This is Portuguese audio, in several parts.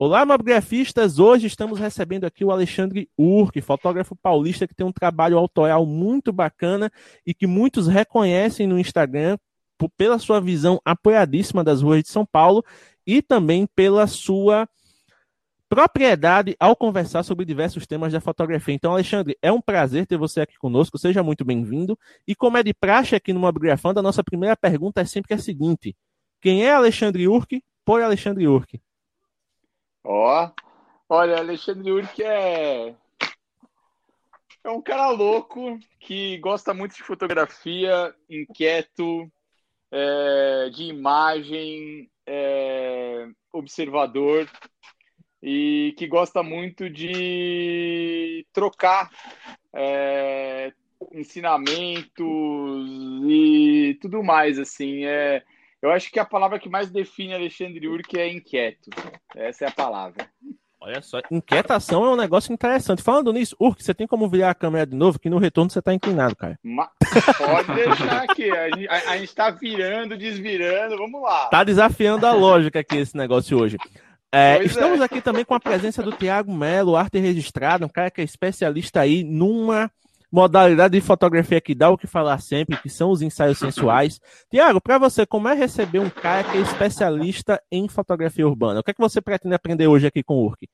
Olá, mobgrafistas! Hoje estamos recebendo aqui o Alexandre Urque, fotógrafo paulista que tem um trabalho autoral muito bacana e que muitos reconhecem no Instagram pela sua visão apoiadíssima das ruas de São Paulo e também pela sua propriedade ao conversar sobre diversos temas da fotografia. Então, Alexandre, é um prazer ter você aqui conosco, seja muito bem-vindo. E como é de praxe aqui no Mobgrafando, a nossa primeira pergunta é sempre a seguinte: quem é Alexandre Urque por Alexandre Urque? Ó, olha, Alexandre Urque é é um cara louco que gosta muito de fotografia, inquieto, é, de imagem, é, observador e que gosta muito de trocar é, ensinamentos e tudo mais assim. É, eu acho que a palavra que mais define Alexandre Urque é inquieto. Essa é a palavra. Olha só, inquietação é um negócio interessante. Falando nisso, Urque, você tem como virar a câmera de novo, que no retorno você tá inclinado, cara. Mas pode deixar aqui. A gente, a, a gente tá virando, desvirando, vamos lá. Tá desafiando a lógica aqui esse negócio hoje. É, estamos é. aqui também com a presença do Tiago Melo, arte registrada, um cara que é especialista aí numa modalidade de fotografia que dá o que falar sempre, que são os ensaios sensuais. Tiago, para você, como é receber um cara que é especialista em fotografia urbana? O que é que você pretende aprender hoje aqui com o URC?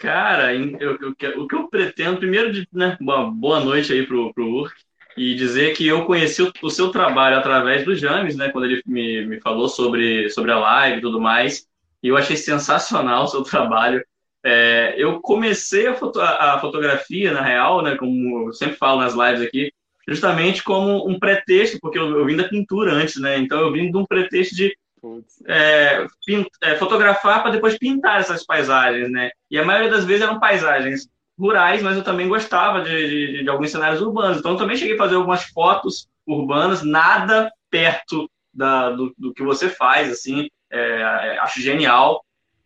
Cara, eu, eu, o que eu pretendo, primeiro, de, né, uma boa noite aí pro, pro URC, e dizer que eu conheci o, o, seu trabalho através do James, né, quando ele me, me falou sobre, sobre a live e tudo mais, e eu achei sensacional o seu trabalho. É, eu comecei a, foto, a, fotografia, na real, né, como eu sempre falo nas lives aqui, justamente como um pretexto, porque eu, eu vim da pintura antes, né? Então eu vim de um pretexto de é, pint, é, fotografar para depois pintar essas paisagens, né? E a maioria das vezes eram paisagens rurais, mas eu também gostava de, de, de alguns cenários urbanos. Então eu também cheguei a fazer algumas fotos urbanas, nada perto da, do, do que você faz, assim, é, acho genial.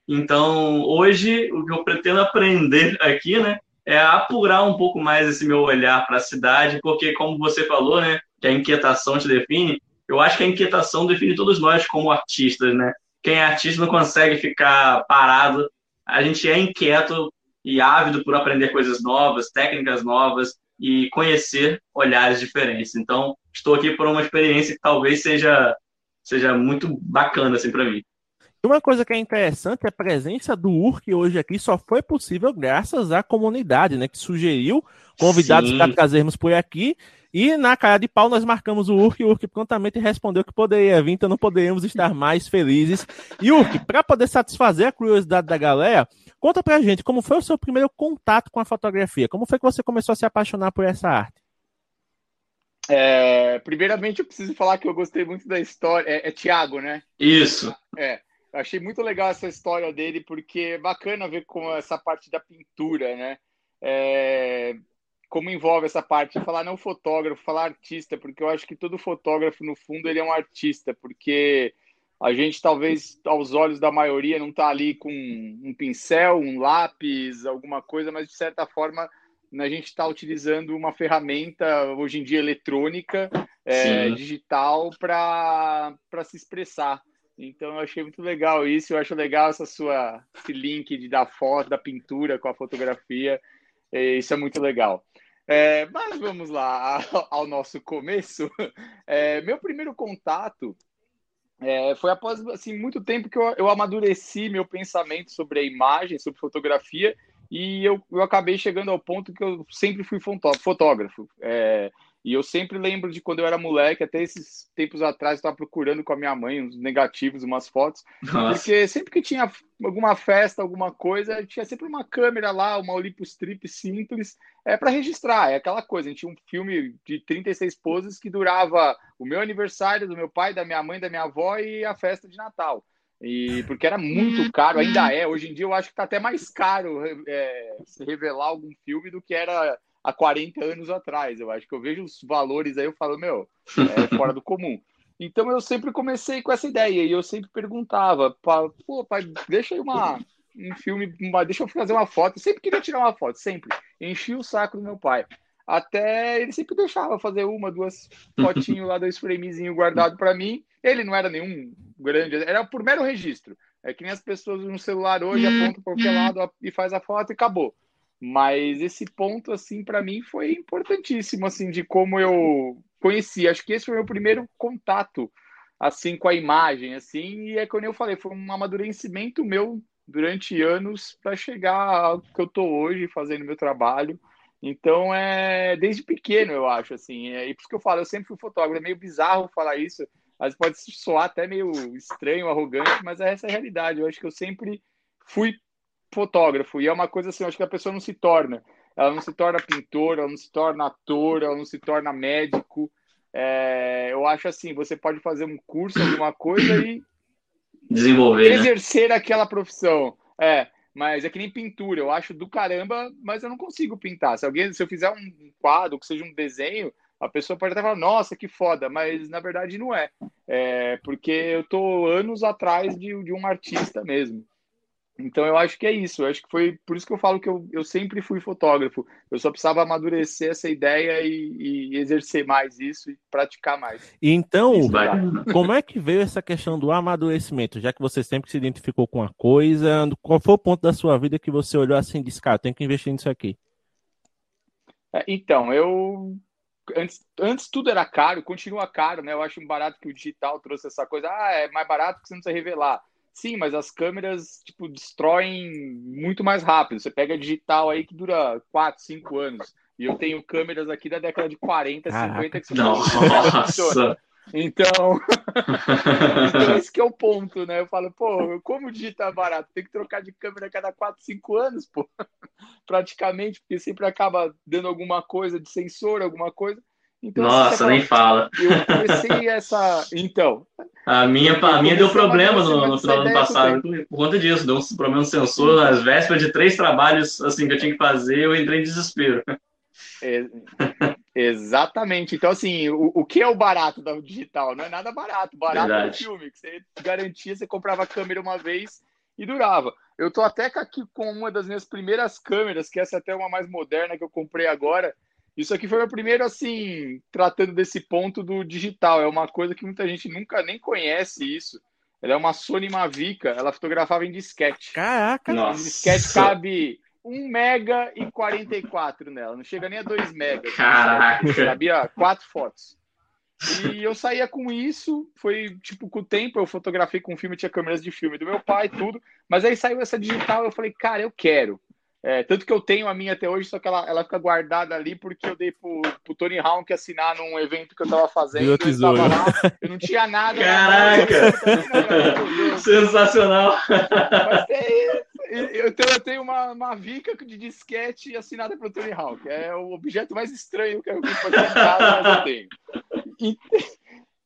Então, hoje, o que eu pretendo aprender aqui, né, é apurar um pouco mais esse meu olhar para a cidade, porque, como você falou, né, que a inquietação te define, eu acho que a inquietação define todos nós como artistas, né? Quem é artista não consegue ficar parado, a gente é inquieto e ávido por aprender coisas novas, técnicas novas e conhecer olhares diferentes. Então, estou aqui por uma experiência que talvez seja seja muito bacana assim para mim. Uma coisa que é interessante é a presença do URC hoje aqui só foi possível graças à comunidade, né? Que sugeriu convidados para trazermos por aqui. E na cara de pau nós marcamos o URC e o URC prontamente respondeu que poderia vir, então não poderíamos estar mais felizes. E URC, para poder satisfazer a curiosidade da galera, conta pra gente como foi o seu primeiro contato com a fotografia? Como foi que você começou a se apaixonar por essa arte? É, primeiramente, eu preciso falar que eu gostei muito da história. É, é Tiago, né? Isso. É. Eu achei muito legal essa história dele, porque é bacana ver como essa parte da pintura, né? É, como envolve essa parte, falar não fotógrafo, falar artista, porque eu acho que todo fotógrafo, no fundo, ele é um artista, porque a gente, talvez, aos olhos da maioria, não está ali com um pincel, um lápis, alguma coisa, mas, de certa forma, a gente está utilizando uma ferramenta, hoje em dia, eletrônica, é, digital, para se expressar. Então eu achei muito legal isso, eu acho legal essa sua esse link de dar foto, da pintura com a fotografia. Isso é muito legal. É, mas vamos lá ao nosso começo. É, meu primeiro contato é, foi após assim, muito tempo que eu, eu amadureci meu pensamento sobre a imagem, sobre fotografia, e eu, eu acabei chegando ao ponto que eu sempre fui fotógrafo. É, e eu sempre lembro de quando eu era moleque, até esses tempos atrás, eu estava procurando com a minha mãe uns negativos, umas fotos. Nossa. Porque sempre que tinha alguma festa, alguma coisa, tinha sempre uma câmera lá, uma Olympus Trip simples, é para registrar. É aquela coisa. A gente tinha um filme de 36 poses que durava o meu aniversário, do meu pai, da minha mãe, da minha avó e a festa de Natal. E porque era muito caro, ainda é. Hoje em dia eu acho que está até mais caro é, se revelar algum filme do que era há 40 anos atrás. Eu acho que eu vejo os valores aí, eu falo, meu, é fora do comum. Então eu sempre comecei com essa ideia e eu sempre perguntava, pô, pai, deixa aí uma, um filme, uma, deixa eu fazer uma foto. Eu sempre queria tirar uma foto, sempre. Enchi o saco do meu pai. Até ele sempre deixava fazer uma, duas fotinhos lá, dois framezinhos guardado para mim. Ele não era nenhum grande, era por mero registro. É que nem as pessoas no celular hoje apontam para qualquer lado e faz a foto e acabou. Mas esse ponto, assim, para mim foi importantíssimo, assim, de como eu conheci. Acho que esse foi o meu primeiro contato, assim, com a imagem, assim, e é quando eu falei, foi um amadurecimento meu durante anos para chegar ao que eu tô hoje fazendo meu trabalho. Então, é desde pequeno, eu acho, assim. É, e por isso que eu falo, eu sempre fui fotógrafo. É meio bizarro falar isso, vezes pode soar até meio estranho, arrogante, mas é essa a realidade. Eu acho que eu sempre fui fotógrafo. E é uma coisa assim, acho que a pessoa não se torna. Ela não se torna pintor, ela não se torna ator, ela não se torna médico. É, eu acho assim, você pode fazer um curso, alguma coisa e desenvolver, né? exercer né? aquela profissão. É, mas é que nem pintura. Eu acho do caramba, mas eu não consigo pintar. Se alguém, se eu fizer um quadro, que seja um desenho, a pessoa pode até falar, nossa, que foda, mas na verdade não é. É porque eu tô anos atrás de, de um artista mesmo. Então eu acho que é isso. Eu acho que foi por isso que eu falo que eu, eu sempre fui fotógrafo. Eu só precisava amadurecer essa ideia e, e exercer mais isso e praticar mais. Então, como é que veio essa questão do amadurecimento? Já que você sempre se identificou com uma coisa, qual foi o ponto da sua vida que você olhou assim e disse, cara, tem que investir nisso aqui? É, então, eu antes, antes tudo era caro, continua caro, né? Eu acho um barato que o digital trouxe essa coisa. Ah, é mais barato que você não precisa revelar Sim, mas as câmeras, tipo, destroem muito mais rápido. Você pega digital aí que dura 4, 5 anos. E eu tenho câmeras aqui da década de 40, Caraca. 50 que Nossa! Então, então, esse que é o ponto, né? Eu falo, pô, como digital é barato? Tem que trocar de câmera a cada 4, 5 anos, pô. Praticamente, porque sempre acaba dando alguma coisa de sensor, alguma coisa. Então, Nossa, nem fala. Eu comecei essa. Então. A minha, a minha deu problema no, no final do ano passado por conta disso. Deu um problema no sensor nas vésperas de três trabalhos assim, que eu tinha que fazer, eu entrei em desespero. É, exatamente. Então, assim, o, o que é o barato da digital? Não é nada barato. Barato Verdade. é o filme, que você garantia, você comprava a câmera uma vez e durava. Eu tô até aqui com uma das minhas primeiras câmeras, que essa é até uma mais moderna que eu comprei agora isso aqui foi meu primeiro, assim, tratando desse ponto do digital. É uma coisa que muita gente nunca nem conhece isso. Ela é uma Sony Mavica, ela fotografava em disquete. Caraca! Nossa. Em disquete cabe 1 mega e 44 nela, não chega nem a 2 mega. Caraca! Cabia quatro fotos. E eu saía com isso, foi tipo, com o tempo eu fotografei com filme, tinha câmeras de filme do meu pai, tudo. Mas aí saiu essa digital, eu falei, cara, eu quero. É, tanto que eu tenho a minha até hoje, só que ela, ela fica guardada ali porque eu dei pro, pro Tony Hawk assinar num evento que eu tava fazendo. Eu, tava lá, eu não tinha nada. Caraca! Sensacional! Mas é, eu, tenho, eu tenho uma, uma vica de disquete assinada pelo Tony Hawk. É o objeto mais estranho que eu vi em casa, mas eu tenho. E,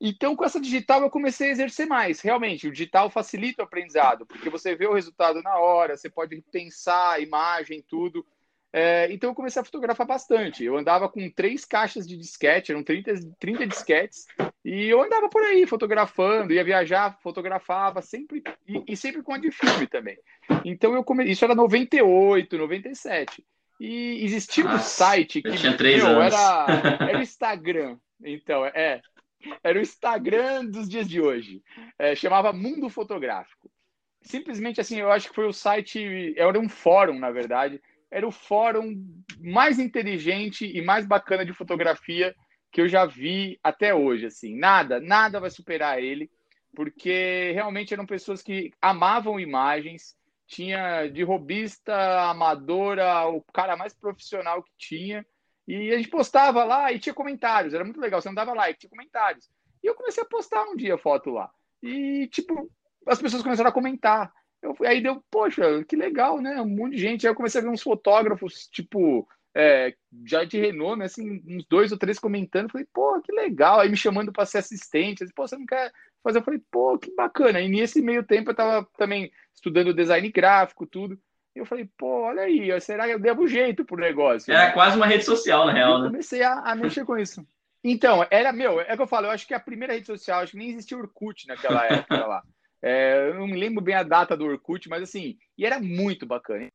então, com essa digital, eu comecei a exercer mais. Realmente, o digital facilita o aprendizado, porque você vê o resultado na hora, você pode pensar a imagem, tudo. É, então, eu comecei a fotografar bastante. Eu andava com três caixas de disquete, eram 30, 30 disquetes, e eu andava por aí fotografando, ia viajar, fotografava, sempre e, e sempre com a de filme também. Então, eu come... isso era 98, 97. E existia um site que tinha três meu, anos. Era, era o Instagram. Então, é, era o Instagram dos dias de hoje. É, chamava Mundo Fotográfico. Simplesmente assim, eu acho que foi o site, era um fórum, na verdade. Era o fórum mais inteligente e mais bacana de fotografia que eu já vi até hoje. Assim, nada, nada vai superar ele, porque realmente eram pessoas que amavam imagens. Tinha de robista, amadora, o cara mais profissional que tinha e a gente postava lá e tinha comentários, era muito legal. Você não dava like, tinha comentários. E eu comecei a postar um dia foto lá. E, tipo, as pessoas começaram a comentar. Eu, aí deu, poxa, que legal, né? Um monte de gente. Aí eu comecei a ver uns fotógrafos, tipo, é, já de renome, assim, uns dois ou três comentando. Falei, pô, que legal. Aí me chamando para ser assistente. Disse, pô, você não quer fazer? Eu falei, pô, que bacana. E nesse meio tempo eu estava também estudando design gráfico, tudo. E eu falei, pô, olha aí, será que eu devo jeito pro negócio? Era quase uma rede social, na real, né? Comecei a, a mexer com isso. Então, era, meu, é que eu falo, eu acho que a primeira rede social, acho que nem existia Orkut naquela época lá. É, eu não me lembro bem a data do Orkut, mas assim, e era muito bacana.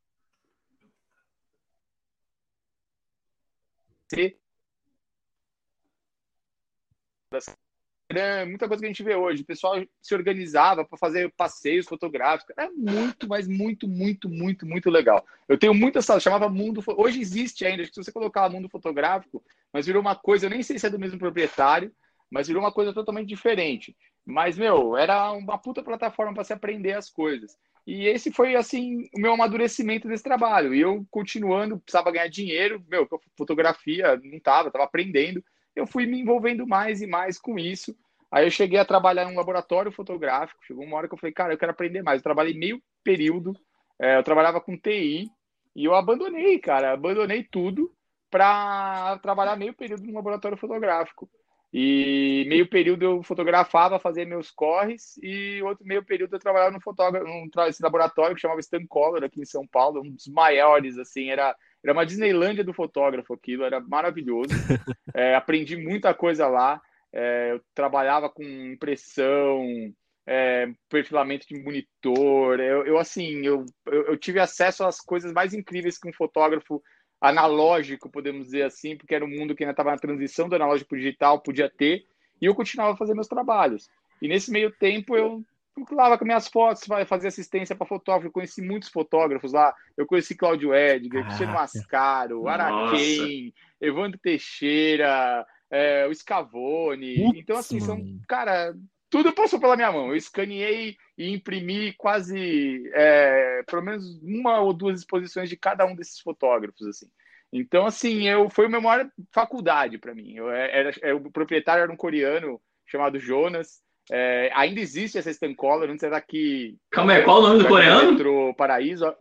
Era muita coisa que a gente vê hoje. O pessoal se organizava para fazer passeios fotográficos. Era muito, mas muito, muito, muito, muito legal. Eu tenho muitas salas, chamava Mundo. Hoje existe ainda, se você colocar Mundo Fotográfico, mas virou uma coisa, eu nem sei se é do mesmo proprietário, mas virou uma coisa totalmente diferente. Mas, meu, era uma puta plataforma para se aprender as coisas. E esse foi, assim, o meu amadurecimento desse trabalho. E eu, continuando, precisava ganhar dinheiro, meu, fotografia não estava, estava aprendendo. Eu fui me envolvendo mais e mais com isso. Aí eu cheguei a trabalhar em um laboratório fotográfico. Chegou uma hora que eu falei, cara, eu quero aprender mais. Eu trabalhei meio período, é, eu trabalhava com TI, e eu abandonei, cara, abandonei tudo para trabalhar meio período no laboratório fotográfico. E meio período eu fotografava, fazia meus corres, e outro meio período eu trabalhava num, fotógrafo, num laboratório que chamava Stan Color, aqui em São Paulo, um dos maiores, assim, era, era uma Disneylândia do fotógrafo aquilo, era maravilhoso. É, aprendi muita coisa lá. É, eu trabalhava com impressão, é, perfilamento de monitor. Eu, eu assim, eu, eu, eu, tive acesso às coisas mais incríveis que um fotógrafo analógico, podemos dizer assim, porque era um mundo que ainda estava na transição do analógico para o digital, podia ter, e eu continuava fazendo meus trabalhos. E nesse meio tempo eu lá com minhas fotos, fazer assistência para fotógrafo. Eu conheci muitos fotógrafos lá. Eu conheci Cláudio Edgar, Cristiano Mascaro, Araquém, Evandro Teixeira, é, o Scavone. Putz, então, assim, são, cara, tudo passou pela minha mão. Eu escaneei e imprimi quase, é, pelo menos uma ou duas exposições de cada um desses fotógrafos, assim. Então, assim, eu foi uma maior faculdade para mim. Eu é, era, era, é, o proprietário era um coreano chamado Jonas. É, ainda existe essa Stancolor, não sei daqui. Calma aí, qual o nome do coreano? Metro Paraíso.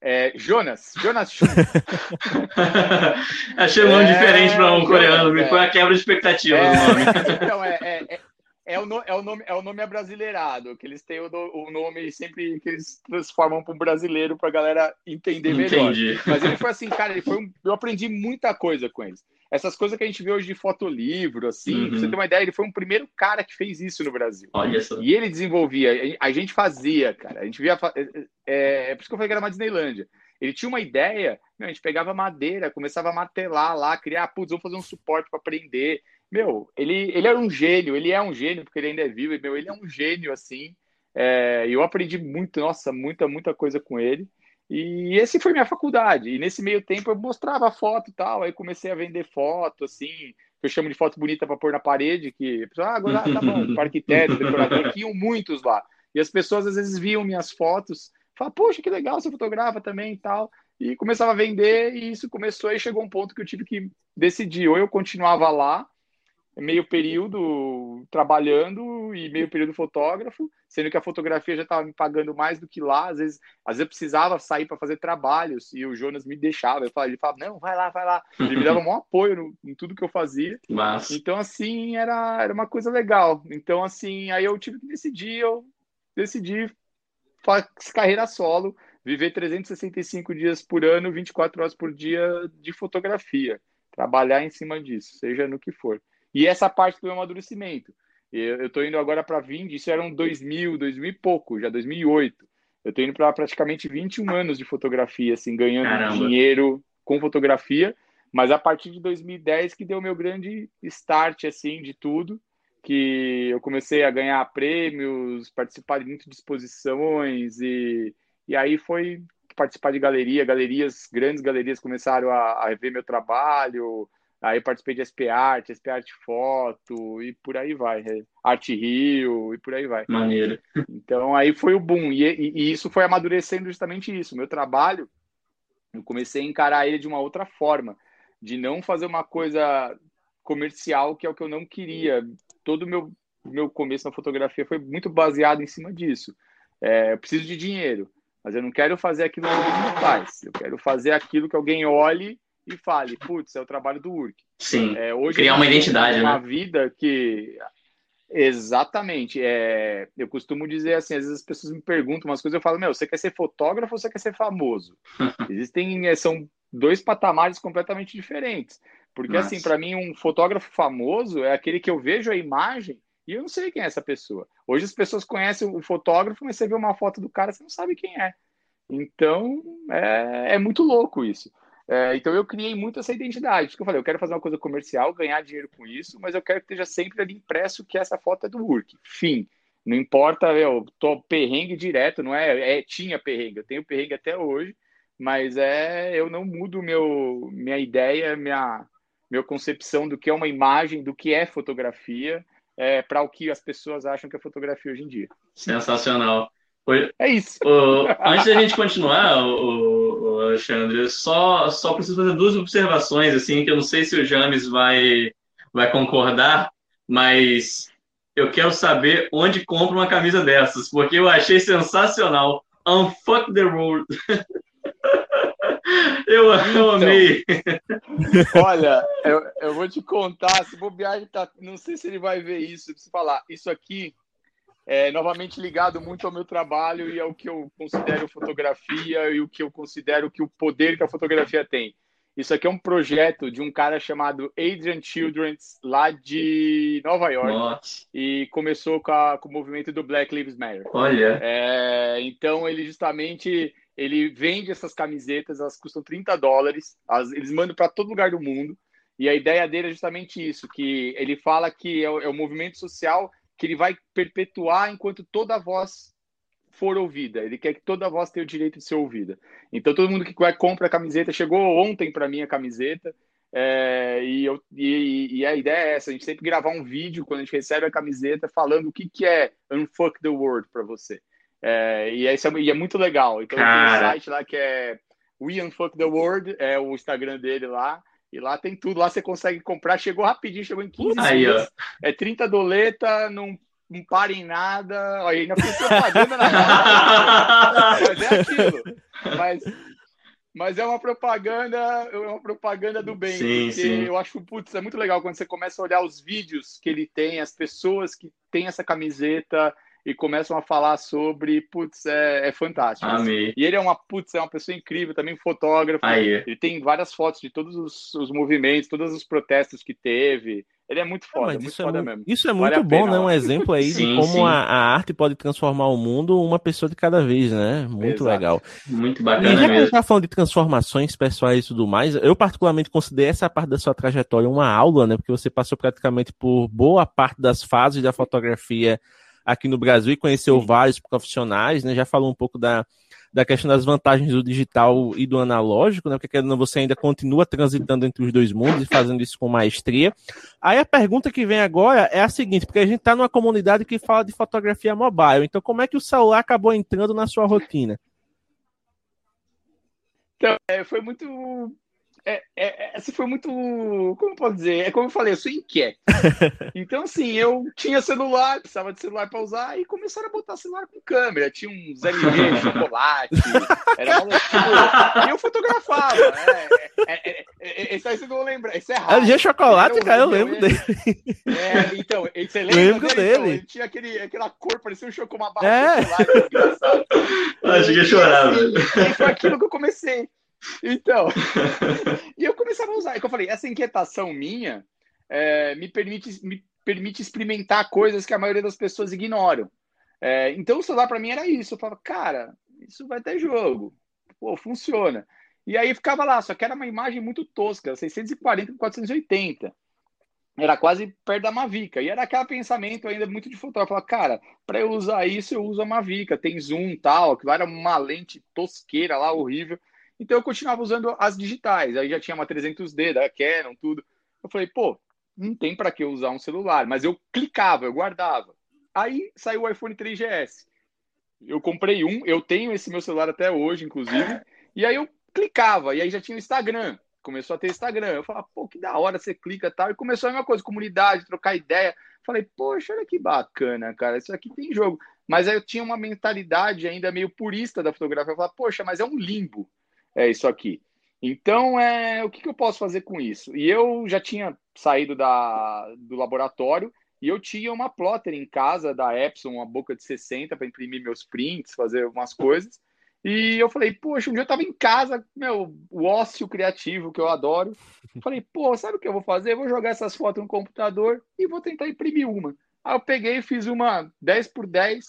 É, Jonas. Jonas Achei um nome é, diferente para um coreano. Me foi a quebra de expectativa do nome. Então, é, é o, no, é, o nome, é o nome abrasileirado, que eles têm o, o nome sempre que eles transformam para um brasileiro para a galera entender melhor. Entendi. Mas ele foi assim, cara, ele foi um, eu aprendi muita coisa com eles. Essas coisas que a gente vê hoje de fotolivro, assim, uhum. pra você ter uma ideia, ele foi o primeiro cara que fez isso no Brasil. Olha só. E ele desenvolvia, a gente fazia, cara, a gente via. É, é, é por isso que eu falei que era uma Disneylândia. Ele tinha uma ideia, a gente pegava madeira, começava a martelar lá, criar, putz, vamos fazer um suporte para prender. Meu, ele, ele era um gênio, ele é um gênio, porque ele ainda é vivo, meu, ele é um gênio, assim. É, eu aprendi muito, nossa, muita, muita coisa com ele. E esse foi minha faculdade. E nesse meio tempo eu mostrava foto e tal, aí comecei a vender foto, assim, que eu chamo de foto bonita para pôr na parede, que ah, agora tá bom, arquiteto, decorador, que iam muitos lá. E as pessoas às vezes viam minhas fotos, falavam, poxa, que legal, você fotografa também e tal. E começava a vender, e isso começou, e chegou um ponto que eu tive que decidir, ou eu continuava lá, meio período trabalhando e meio período fotógrafo, sendo que a fotografia já estava me pagando mais do que lá. Às vezes, às vezes eu precisava sair para fazer trabalhos e o Jonas me deixava. Eu falava, ele falava, não, vai lá, vai lá. Ele me dava um apoio no, em tudo que eu fazia. Mas... Então, assim, era, era uma coisa legal. Então, assim, aí eu tive que decidir, eu decidi fazer carreira solo, viver 365 dias por ano, 24 horas por dia de fotografia. Trabalhar em cima disso, seja no que for. E essa parte do meu amadurecimento. Eu estou indo agora para 20, isso eram 2000, 2000 e pouco, já 2008. Eu estou indo para praticamente 21 anos de fotografia, assim, ganhando Caramba. dinheiro com fotografia, mas a partir de 2010 que deu meu grande start, assim, de tudo, que eu comecei a ganhar prêmios, participar de muitas exposições e, e aí foi participar de galeria, galerias, grandes galerias começaram a, a rever meu trabalho, Aí participei de SP Art, SP Art Foto e por aí vai. Arte Rio e por aí vai. Maneiro. Então aí foi o boom. E, e, e, isso foi amadurecendo justamente isso. Meu trabalho, eu comecei a encarar ele de uma outra forma. De não fazer uma coisa comercial, que é o que eu não queria. Todo o meu, meu começo na fotografia foi muito baseado em cima disso. É, eu preciso de dinheiro, mas eu não quero fazer aquilo que mundo faz. Eu quero fazer aquilo que alguém olhe e fale, putz, é o trabalho do Urk. Sim, é, hoje criar uma identidade, uma né? Uma vida que... Exatamente. É, eu costumo dizer assim, às vezes as pessoas me perguntam umas coisas, eu falo, meu, você quer ser fotógrafo ou você quer ser famoso? Existem, é, são dois patamares completamente diferentes. Porque, assim, Nossa. assim, para mim, um fotógrafo famoso é aquele que eu vejo a imagem e eu não sei quem é essa pessoa. Hoje as pessoas conhecem o fotógrafo, mas você vê uma foto do cara, você não sabe quem é. Então, é, é muito louco isso. É, então, eu criei muito essa identidade. Que eu falei, eu quero fazer uma coisa comercial, ganhar dinheiro com isso, mas eu quero que esteja sempre ali impresso que essa foto é do Work. Fim. Não importa, eu tô perrengue direto, não é, é tinha perrengue, eu tenho perrengue até hoje, mas é eu não mudo meu minha ideia, minha minha concepção do que é uma imagem, do que é fotografia, é, para o que as pessoas acham que é fotografia hoje em dia. Sensacional. É isso. O, antes da gente continuar, o, o, Alexandre, só, só preciso fazer duas observações, assim, que eu não sei se o James vai, vai concordar, mas eu quero saber onde compra uma camisa dessas, porque eu achei sensacional. Unfuck the world. Eu, eu então, amei. Olha, eu, eu vou te contar, se bobear, tá, não sei se ele vai ver isso, se falar, isso aqui é novamente ligado muito ao meu trabalho e ao que eu considero fotografia e o que eu considero que o poder que a fotografia tem. Isso aqui é um projeto de um cara chamado Adrian Childrens, lá de Nova York. Nossa. E começou com, a, com, o movimento do Black Lives Matter. Olha. É, então, ele justamente ele vende essas camisetas, elas custam 30 dólares, eles mandam para todo lugar do mundo. E a ideia dele é justamente isso, que ele fala que é é o movimento social que ele vai perpetuar enquanto toda voz for ouvida. Ele quer que toda voz tenha o direito de ser ouvida. Então todo mundo que vai compra a camiseta, chegou ontem para mim a camiseta, é, e, eu, e, e, a ideia é essa, a gente sempre gravar um vídeo quando a gente recebe a camiseta falando o que, que é Unfuck the World para você. É, e, é, e é muito legal. Então tem um site lá que é We Unfuck the World, é o Instagram dele lá. E lá tem tudo, lá você consegue comprar. Chegou rapidinho, chegou em 15 Aí, dias. Ó. É 30 doleta, não, não para em nada. Olha, ainda foi propaganda na Mas é aquilo. Mas, mas é uma propaganda, é uma propaganda do bem. Sim, sim. Eu acho, putz, é muito legal quando você começa a olhar os vídeos que ele tem, as pessoas que têm essa camiseta e começam a falar sobre, putz, é, é fantástico. Amei. E ele é uma, putz, é uma pessoa incrível, também fotógrafo. Aí. Ele tem várias fotos de todos os, os movimentos, todos os protestos que teve. Ele é muito foda, é, muito isso foda é, mesmo. Isso é muito vale bom, né? Um exemplo aí sim, de como a, a, arte pode transformar o mundo uma pessoa de cada vez, né? Muito Exato. legal. Muito bacana e já que tá falando de transformações pessoais e tudo mais, eu particularmente considero essa parte da sua trajetória uma aula, né? Porque você passou praticamente por boa parte das fases da fotografia aqui no Brasil e conheceu Sim. vários profissionais, né? Já falou um pouco da, da questão das vantagens do digital e do analógico, né? Porque querendo, você ainda continua transitando entre os dois mundos e fazendo isso com maestria. Aí a pergunta que vem agora é a seguinte, porque a gente está numa comunidade que fala de fotografia mobile. Então, como é que o celular acabou entrando na sua rotina? Então, é, foi muito é, é, essa foi muito. Como eu posso dizer? É como eu falei, eu sou inquieto. Então, assim, eu tinha celular, precisava de celular para usar, e começaram a botar celular com câmera. Tinha uns LG, chocolate, era tipo, e eu fotografava. Né? É, é, é, esse aí você não lembra. Esse é raro. LG chocolate, cara, eu lembro dele. É, então, você lembra lembro dele? dele. Então, ele tinha aquele, aquela cor, parecia um chocolate, uma barra é. de chocolate, engraçado. Achei que chorar, assim, E foi aquilo que eu comecei. Então, e eu começava a usar. É que eu falei, essa inquietação minha é, me, permite, me permite experimentar coisas que a maioria das pessoas ignoram. É, então, o celular para mim era isso. Eu falava, cara, isso vai ter jogo. Pô, funciona. E aí ficava lá, só que era uma imagem muito tosca, 640 por 480. Era quase perto da Mavica. E era aquele pensamento ainda muito de fotógrafo. Falava, cara, para eu usar isso, eu uso a Mavica. Tem zoom tal, que era uma lente tosqueira lá, horrível. Então eu continuava usando as digitais. Aí já tinha uma 300D da Canon, tudo. Eu falei, pô, não tem para que usar um celular, mas eu clicava, eu guardava. Aí saiu o iPhone 3GS. Eu comprei um, eu tenho esse meu celular até hoje, inclusive. E aí eu clicava, e aí já tinha o Instagram. Começou a ter Instagram. Eu falava, pô, que da hora, você clica e tal. E começou a mesma coisa, comunidade, trocar ideia. Falei, poxa, olha que bacana, cara, isso aqui tem jogo. Mas aí eu tinha uma mentalidade ainda meio purista da fotografia. Eu falava, poxa, mas é um limbo é isso aqui. Então, é, o que, que eu posso fazer com isso? E eu já tinha saído da, do laboratório e eu tinha uma plotter em casa da Epson, uma boca de 60 para imprimir meus prints, fazer umas coisas. E eu falei, poxa, um dia eu tava em casa, meu, o ócio criativo que eu adoro. Falei, pô, sabe o que eu vou fazer? Eu vou jogar essas fotos no computador e vou tentar imprimir uma. Aí eu peguei e fiz uma 10 por 10,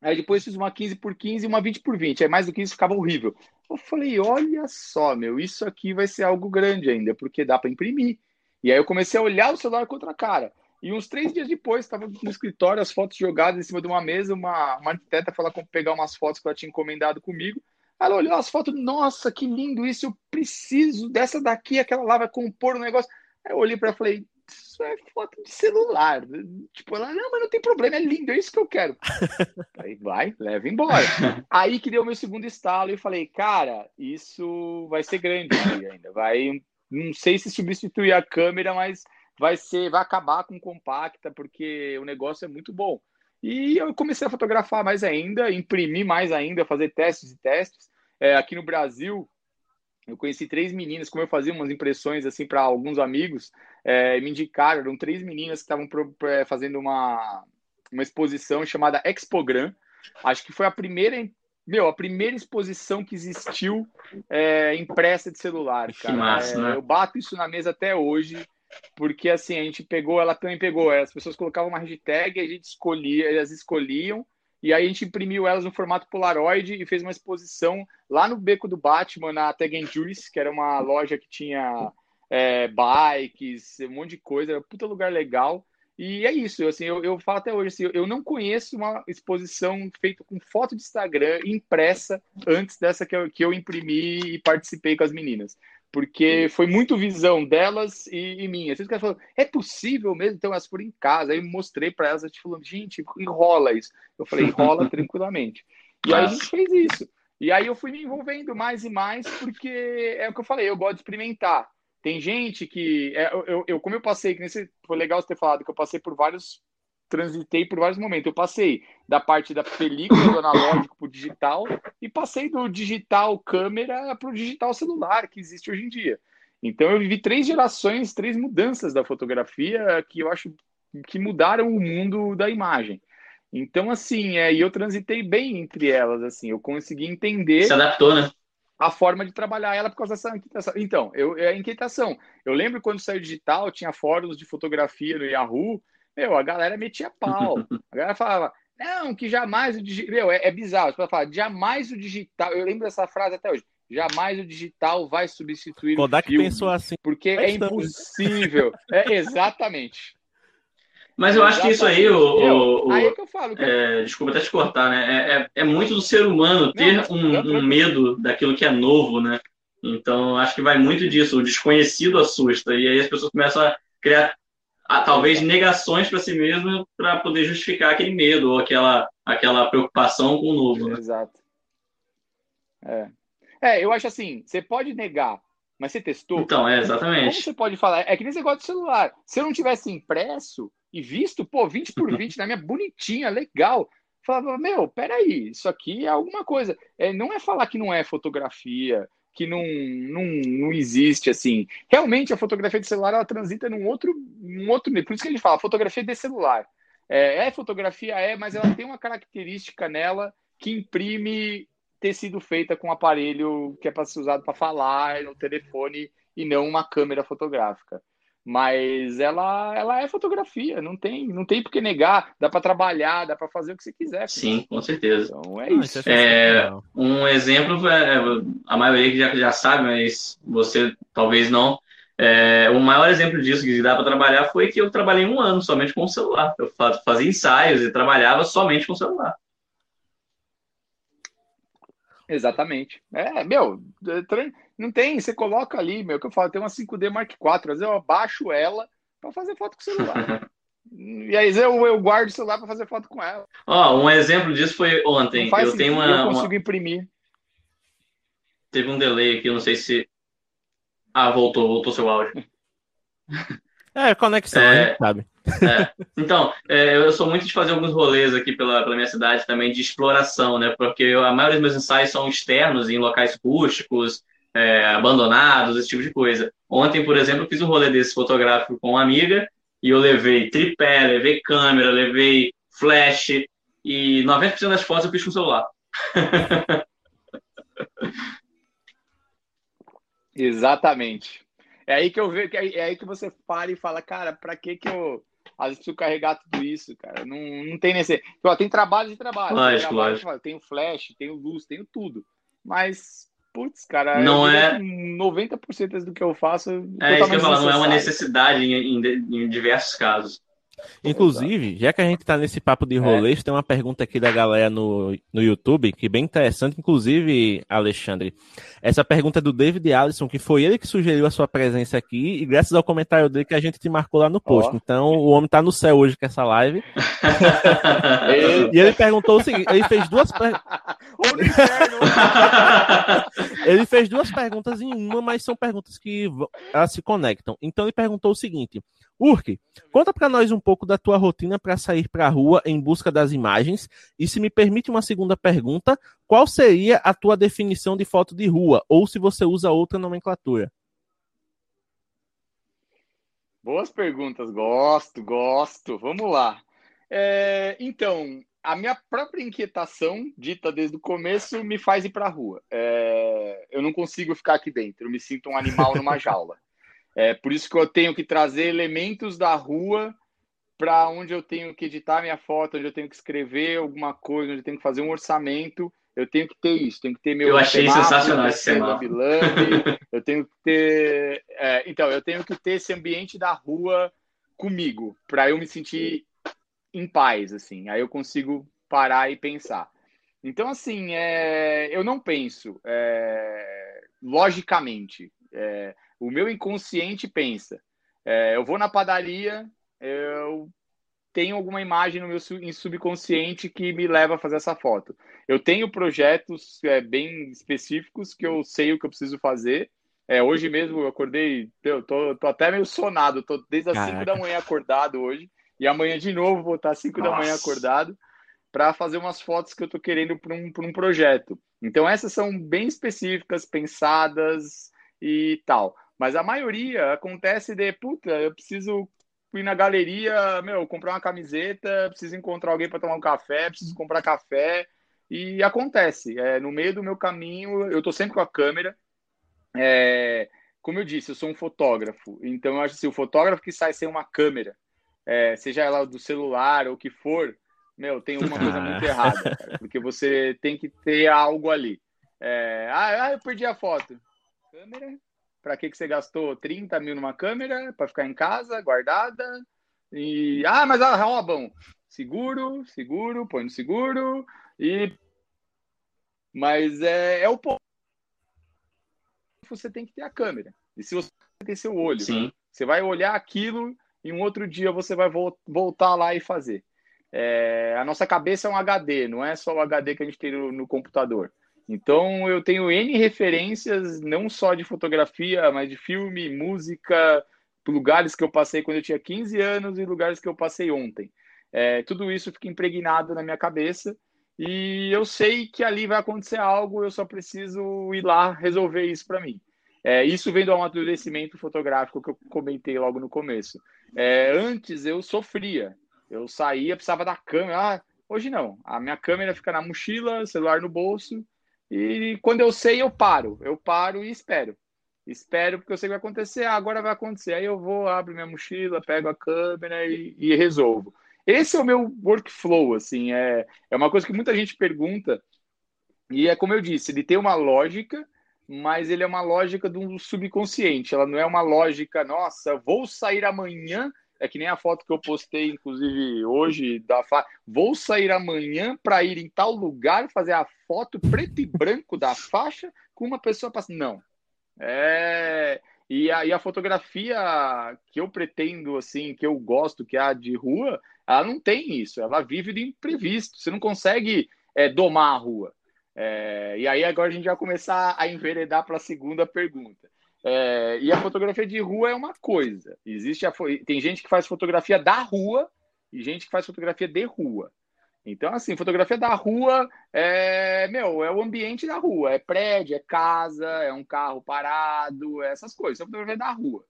aí depois fiz uma 15 por 15 e uma 20 por 20. Aí mais do que isso ficava horrível. Eu falei, olha só, meu, isso aqui vai ser algo grande ainda, porque dá para imprimir. E aí eu comecei a olhar o celular com outra cara. E uns três dias depois, estava no escritório, as fotos jogadas em cima de uma mesa, uma, uma arquiteta foi lá pegar umas fotos que ela tinha encomendado comigo. Ela olhou as fotos, nossa, que lindo isso, eu preciso dessa daqui, aquela lá vai compor o um negócio. Aí eu olhei para ela e falei, isso é foto de celular. Tipo, ela, não, mas não tem problema, é lindo, é isso que eu quero. Aí vai, leva embora. Aí que deu meu segundo estalo e eu falei, cara, isso vai ser grande ainda. Vai, não sei se substituir a câmera, mas vai ser, vai acabar com compacta, porque o negócio é muito bom. E eu comecei a fotografar mais ainda, imprimir mais ainda, fazer testes e testes. É, aqui no Brasil, eu conheci três meninas, como eu fazia umas impressões assim para alguns amigos, é, me indicaram, eram três meninas que estavam é, fazendo uma, uma exposição chamada Expogram. Acho que foi a primeira, meu, a primeira exposição que existiu é, impressa de celular, cara. Que massa, é, né? Eu bato isso na mesa até hoje porque assim, a gente pegou, ela também pegou, as pessoas colocavam uma hashtag, a gente escolhia, elas escolhiam, e aí a gente imprimiu elas no formato Polaroid e fez uma exposição lá no Beco do Batman, na Tag Juice, que era uma loja que tinha é, bikes, um monte de coisa, era um puta lugar legal. E é isso, assim, eu, eu falo até hoje, assim, eu não conheço uma exposição feita com foto de Instagram impressa antes dessa que eu, que eu imprimi e participei com as meninas porque foi muito visão delas e, e minha. Vocês falaram, é possível mesmo ter elas por em casa? Aí eu mostrei para elas, a gente falou, gente, enrola isso. Eu falei, enrola tranquilamente. E aí a gente fez isso. E aí eu fui me envolvendo mais e mais, porque é o que eu falei, eu gosto de experimentar. Tem gente que. É, eu, eu, como eu passei, que nesse, foi legal você ter falado que eu passei por vários transitei por vários momentos. Eu passei da parte da película do analógico para o digital e passei do digital câmera para o digital celular que existe hoje em dia. Então eu vivi três gerações, três mudanças da fotografia que eu acho que mudaram o mundo da imagem. Então assim, é, e eu transitei bem entre elas, assim, eu consegui entender. Se adaptou, né? a forma de trabalhar ela por causa dessa inquietação. Então, eu, é a inquietação. Eu lembro quando saiu digital, tinha fóruns de fotografia no Yahoo, meu, a galera metia pau. A galera falava, não, que jamais o digital. Meu, é, é bizarro. Você falar, jamais o digital. Eu lembro dessa frase até hoje. Jamais o digital vai substituir Kodak o filme. pensou assim. Porque é impossível. é, exatamente. Mas eu acho que isso aí, o, o, aí é que eu falo. Que é, desculpa até te cortar, né? É, é, é muito do ser humano ter não, um, um, medo daquilo que é novo, né? Então, acho que vai muito disso. O desconhecido assusta. E aí as pessoas começam a criar a, talvez negações para si mesmo para poder justificar aquele medo ou aquela, aquela preocupação com o novo. Né? Exato. É. é, eu acho assim, você pode negar, mas você testou? Então, é, exatamente. Como você pode falar? É que nem negócio do celular. Se eu não tivesse impresso e visto, pô, 20 por 20 na minha bonitinha, legal. Falava, meu, peraí, isso aqui é alguma coisa. É, não é falar que não é fotografia, que não, não, não existe assim. Realmente a fotografia de celular ela transita num outro, num outro Por isso que a gente fala fotografia de celular. É, é fotografia, é, mas ela tem uma característica nela que imprime ter sido feita com um aparelho que é para ser usado para falar no telefone e não uma câmera fotográfica mas ela, ela é fotografia, não tem, não tem por que negar, dá para trabalhar, dá para fazer o que você quiser. Sim, com certeza. Então é isso. É, um exemplo, é, a maioria que já, já sabe, mas você talvez não. É, o maior exemplo disso que dá para trabalhar foi que eu trabalhei um ano somente com o celular. Eu fazia ensaios e trabalhava somente com o celular. Exatamente. É, meu, não tem, você coloca ali, meu, que eu falo, tem uma 5D Mark IV, às vezes eu abaixo ela para fazer foto com o celular. e aí eu, eu guardo o celular para fazer foto com ela. Ó, oh, um exemplo disso foi ontem. Eu sentido, tenho uma. Eu consigo uma... imprimir. Teve um delay aqui, eu não sei se. Ah, voltou, voltou seu áudio. É, conexão, é, sabe. É. Então, é, eu sou muito de fazer alguns rolês aqui pela, pela minha cidade também de exploração, né? Porque eu, a maioria dos meus ensaios são externos, em locais rústicos, é, abandonados, esse tipo de coisa. Ontem, por exemplo, eu fiz um rolê desse fotográfico com uma amiga e eu levei tripé, levei câmera, levei flash e 90% das fotos eu fiz com o celular. Exatamente. É aí que eu vejo, é aí que você para e fala, cara, para que que eu às vezes preciso carregar tudo isso, cara? Não, não tem nesse. tem trabalho de trabalho. Lógico, trabalho, lógico. Tenho flash, tenho luz, tenho tudo. Mas, putz, cara, não é 90% do que eu faço. É isso que eu falo, não é uma necessidade em, em, em diversos casos. Inclusive, já que a gente está nesse papo de rolês, é. tem uma pergunta aqui da galera no, no YouTube, que é bem interessante, inclusive, Alexandre. Essa pergunta é do David Allison, que foi ele que sugeriu a sua presença aqui, e graças ao comentário dele que a gente te marcou lá no post. Oh. Então, o homem está no céu hoje com essa live. e ele perguntou o seguinte: ele fez duas perguntas. ele fez duas perguntas em uma, mas são perguntas que elas se conectam. Então, ele perguntou o seguinte. Urk, conta para nós um pouco da tua rotina para sair para a rua em busca das imagens e se me permite uma segunda pergunta, qual seria a tua definição de foto de rua ou se você usa outra nomenclatura? Boas perguntas, gosto, gosto. Vamos lá. É, então, a minha própria inquietação, dita desde o começo, me faz ir para a rua. É, eu não consigo ficar aqui dentro, eu me sinto um animal numa jaula. É por isso que eu tenho que trazer elementos da rua para onde eu tenho que editar minha foto, onde eu tenho que escrever alguma coisa, onde eu tenho que fazer um orçamento. Eu tenho que ter isso, tenho que ter meu. Eu achei sensacional esse semáforo. eu tenho que ter. É, então, eu tenho que ter esse ambiente da rua comigo, para eu me sentir em paz, assim. Aí eu consigo parar e pensar. Então, assim, é, eu não penso é, logicamente. É, o meu inconsciente pensa. É, eu vou na padaria, eu tenho alguma imagem no meu subconsciente que me leva a fazer essa foto. Eu tenho projetos é, bem específicos que eu sei o que eu preciso fazer. É, hoje mesmo eu acordei, eu tô, tô até meio sonado, tô desde as 5 da manhã acordado hoje, e amanhã de novo vou estar às 5 da manhã acordado para fazer umas fotos que eu tô querendo para um, um projeto. Então essas são bem específicas, pensadas e tal. Mas a maioria acontece de, puta, eu preciso ir na galeria, meu, comprar uma camiseta, preciso encontrar alguém para tomar um café, preciso comprar café. E acontece. É, no meio do meu caminho, eu tô sempre com a câmera. É, como eu disse, eu sou um fotógrafo. Então, eu acho assim, o fotógrafo que sai sem uma câmera, é, seja ela do celular ou o que for, meu, tem uma coisa muito errada. Cara, porque você tem que ter algo ali. É, ah, eu perdi a foto. Câmera, para que, que você gastou 30 mil numa câmera para ficar em casa, guardada? E ah, mas ah, bom, seguro, seguro, põe no seguro e mas é, é o ponto. Você tem que ter a câmera. E se você tem seu olho, Sim. você vai olhar aquilo e um outro dia você vai vo voltar lá e fazer. É, a nossa cabeça é um HD, não é só o HD que a gente tem no, no computador. Então eu tenho N referências, não só de fotografia, mas de filme, música, lugares que eu passei quando eu tinha 15 anos e lugares que eu passei ontem. É, tudo isso fica impregnado na minha cabeça e eu sei que ali vai acontecer algo, eu só preciso ir lá resolver isso para mim. É, isso vem do amadurecimento fotográfico que eu comentei logo no começo. É, antes eu sofria, eu saía, precisava da câmera. Ah, hoje não, a minha câmera fica na mochila, celular no bolso, e quando eu sei, eu paro. Eu paro e espero. Espero porque eu sei que vai acontecer. Ah, agora vai acontecer. Aí eu vou, abro minha mochila, pego a câmera e, e resolvo. Esse é o meu workflow, assim. É, é uma coisa que muita gente pergunta. E é como eu disse, ele tem uma lógica, mas ele é uma lógica do subconsciente. Ela não é uma lógica, nossa, vou sair amanhã é que nem a foto que eu postei, inclusive, hoje, da fa... Vou sair amanhã para ir em tal lugar fazer a foto preto e branco da faixa com uma pessoa passando. Não. É. E a, e a fotografia que eu pretendo, assim, que eu gosto, que é a de rua, ela não tem isso. Ela vive de imprevisto. Você não consegue é, domar a rua. É, e aí agora a gente vai começar a enveredar para a segunda pergunta. É, e a fotografia de rua é uma coisa. Existe a, tem gente que faz fotografia da rua e gente que faz fotografia de rua. Então, assim, fotografia da rua é, meu, é o ambiente da rua, é prédio, é casa, é um carro parado, é essas coisas. É fotografia da rua.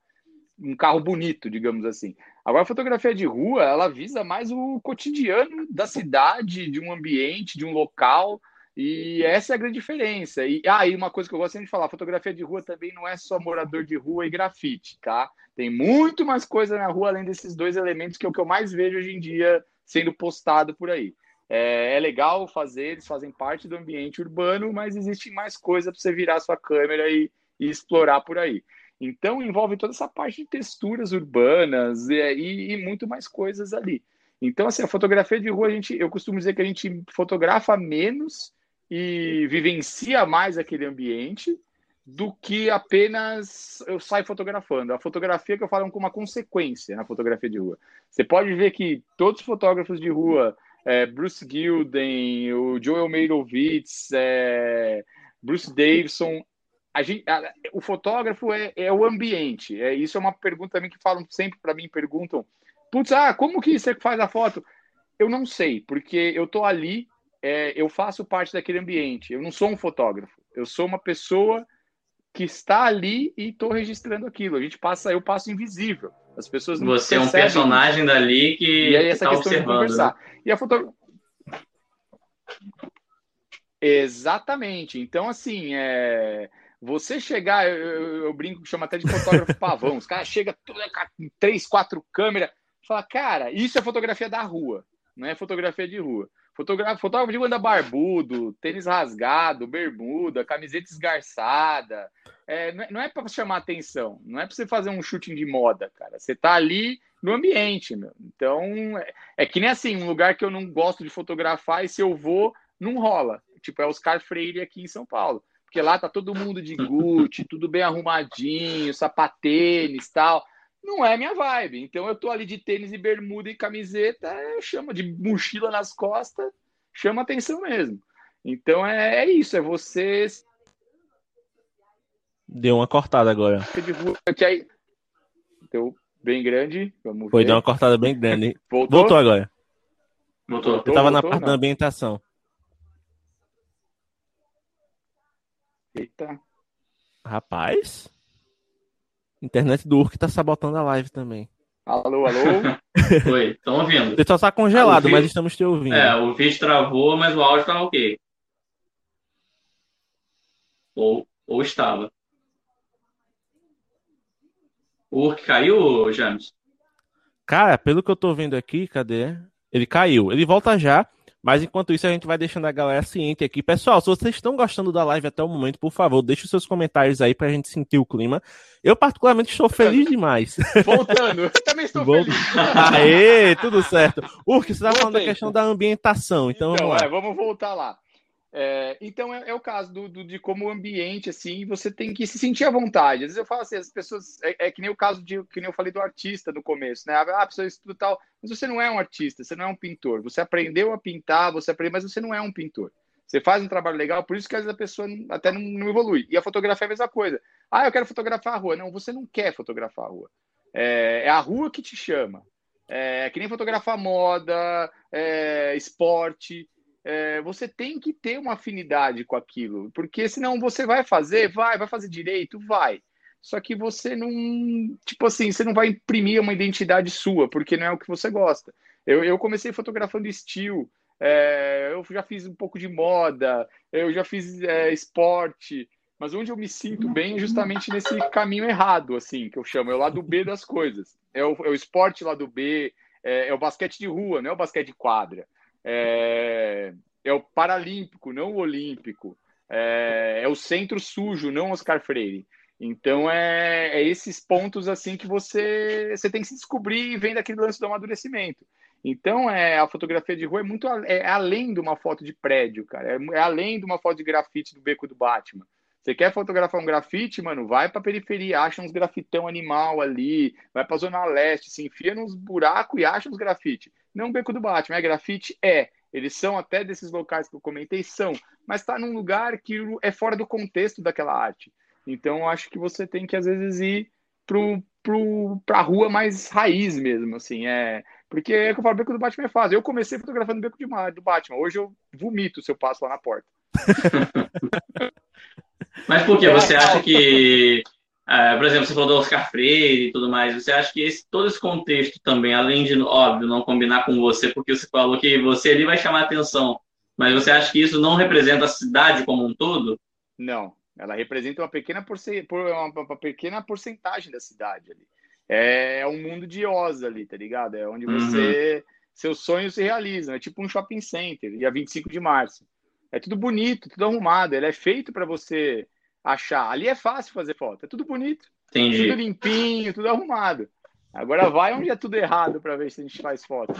Um carro bonito, digamos assim. Agora, a fotografia de rua, ela visa mais o cotidiano da cidade, de um ambiente, de um local. E essa é a grande diferença. E aí, ah, uma coisa que eu gosto de falar: fotografia de rua também não é só morador de rua e grafite, tá? Tem muito mais coisa na rua além desses dois elementos que é o que eu mais vejo hoje em dia sendo postado por aí. É, é, legal fazer, eles fazem parte do ambiente urbano, mas existe mais coisa para você virar sua câmera e, e, explorar por aí. Então envolve toda essa parte de texturas urbanas e, e, e, muito mais coisas ali. Então, assim, a fotografia de rua, a gente, eu costumo dizer que a gente fotografa menos e vivencia mais aquele ambiente do que apenas eu saio fotografando. A fotografia que eu falo é uma consequência na fotografia de rua. Você pode ver que todos os fotógrafos de rua é, Bruce Gilden, o Joel Meirovitz, é, Bruce Davidson. A gente, a, o fotógrafo é, é, o ambiente. É, isso é uma pergunta também que falam sempre para mim, perguntam, putz, ah, como que você faz a foto? Eu não sei, porque eu tô ali, é, eu faço parte daquele ambiente. Eu não sou um fotógrafo. Eu sou uma pessoa que está ali e estou registrando aquilo. A gente passa, eu passo invisível. As pessoas não Você é um personagem isso. dali que e aí essa tá questão observando. de conversar. Né? E a Exatamente. Então assim, é você chegar, eu, eu, eu brinco, chama até de fotógrafo pavão. Os caras chegam com três, quatro câmeras, fala, cara, isso é fotografia da rua, não é fotografia de rua. Fotógrafo, fotógrafo de anda barbudo, tênis rasgado, bermuda, camiseta esgarçada. É, não é, é para chamar atenção, não é para você fazer um shooting de moda, cara. Você tá ali no ambiente, meu. Então, é, é, que nem assim, um lugar que eu não gosto de fotografar e se eu vou, não rola. Tipo, é Oscar Freire aqui em São Paulo. Porque lá tá todo mundo de Gucci, tudo bem arrumadinho, sapatênis tal não é minha vibe. Então eu tô ali de tênis e bermuda e camiseta, chama de mochila nas costas, chama atenção mesmo. Então é, é isso, é você. Deu uma cortada agora. Deu bem grande. Vamos Foi, ver. deu uma cortada bem grande. Voltou, voltou agora. Voltou. Eu tava voltou, na parte não. da ambientação. Eita. Rapaz. Internet do Urk tá sabotando a live também. Alô, alô? Oi, estão ouvindo. Ele só tá congelado, vídeo... mas estamos te ouvindo. É, o vídeo travou, mas o áudio tá ok. Ou, ou estava. O Urk caiu, James? Cara, pelo que eu tô vendo aqui, cadê? Ele caiu. Ele volta já. Mas enquanto isso, a gente vai deixando a galera ciente aqui. Pessoal, se vocês estão gostando da live até o momento, por favor, deixe os seus comentários aí pra gente sentir o clima. Eu, particularmente, estou feliz demais. Voltando, eu também estou feliz. Aê, tudo certo. Urk, você estava falando da questão da ambientação, então, então vamos lá. É, vamos voltar lá. É, então é, é, o caso do, do, de como o ambiente, assim, você tem que se sentir à vontade. Às vezes eu falo assim, as pessoas. É, é, que nem o caso de que nem eu falei do artista no começo, né? Ah, a pessoa estuda tal. Mas você não é um artista, você não é um pintor. Você aprendeu a pintar, você aprendeu, mas você não é um pintor. Você faz um trabalho legal, por isso que às vezes a pessoa até não, não evolui. E a fotografia é a mesma coisa. Ah, eu quero fotografar a rua. Não, você não quer fotografar a rua. É, é a rua que te chama. É, que nem fotografar moda, é, esporte é, você tem que ter uma afinidade com aquilo, porque senão você vai fazer, vai, vai fazer direito, vai. Só que você não, tipo assim, você não vai imprimir uma identidade sua, porque não é o que você gosta. Eu, eu comecei fotografando estilo, é, eu já fiz um pouco de moda, eu já fiz é, esporte, mas onde eu me sinto bem é justamente nesse caminho errado, assim, que eu chamo, é o lado B das coisas. É o, é o esporte lado B, é, é o basquete de rua, não é o basquete de quadra. É, é o paralímpico, não o olímpico. É, é, o centro sujo, não Oscar Freire. Então é, é, esses pontos assim que você, você tem que se descobrir e vem daquele lance do amadurecimento. Então é a fotografia de rua é muito é além de uma foto de prédio, cara. É, é além de uma foto de grafite do beco do Batman. Você quer fotografar um grafite, mano? Vai pra periferia, acha uns grafitão animal ali, vai pra Zona Leste, se enfia nos buracos e acha uns grafite. Não beco do Batman, é grafite? É. Eles são até desses locais que eu comentei, são, mas está num lugar que é fora do contexto daquela arte. Então, acho que você tem que, às vezes, ir para a rua mais raiz mesmo, assim, é Porque é que eu falo, beco do Batman é fácil. Eu comecei fotografando beco de, do Batman. Hoje eu vomito se eu passo lá na porta. Mas por que? Você acha que, uh, por exemplo, você falou do Oscar Freire e tudo mais, você acha que esse, todo esse contexto também, além de, óbvio, não combinar com você, porque você falou que você ali vai chamar atenção, mas você acha que isso não representa a cidade como um todo? Não, ela representa uma pequena, porce... uma pequena porcentagem da cidade ali. É, é um mundo de Oz ali, tá ligado? É onde você. Uhum. Seus sonhos se realizam. É tipo um shopping center, dia 25 de março. É tudo bonito, tudo arrumado. Ele é feito para você achar. Ali é fácil fazer foto, é tudo bonito. Entendi. Tudo limpinho, tudo arrumado. Agora vai onde é tudo errado para ver se a gente faz foto.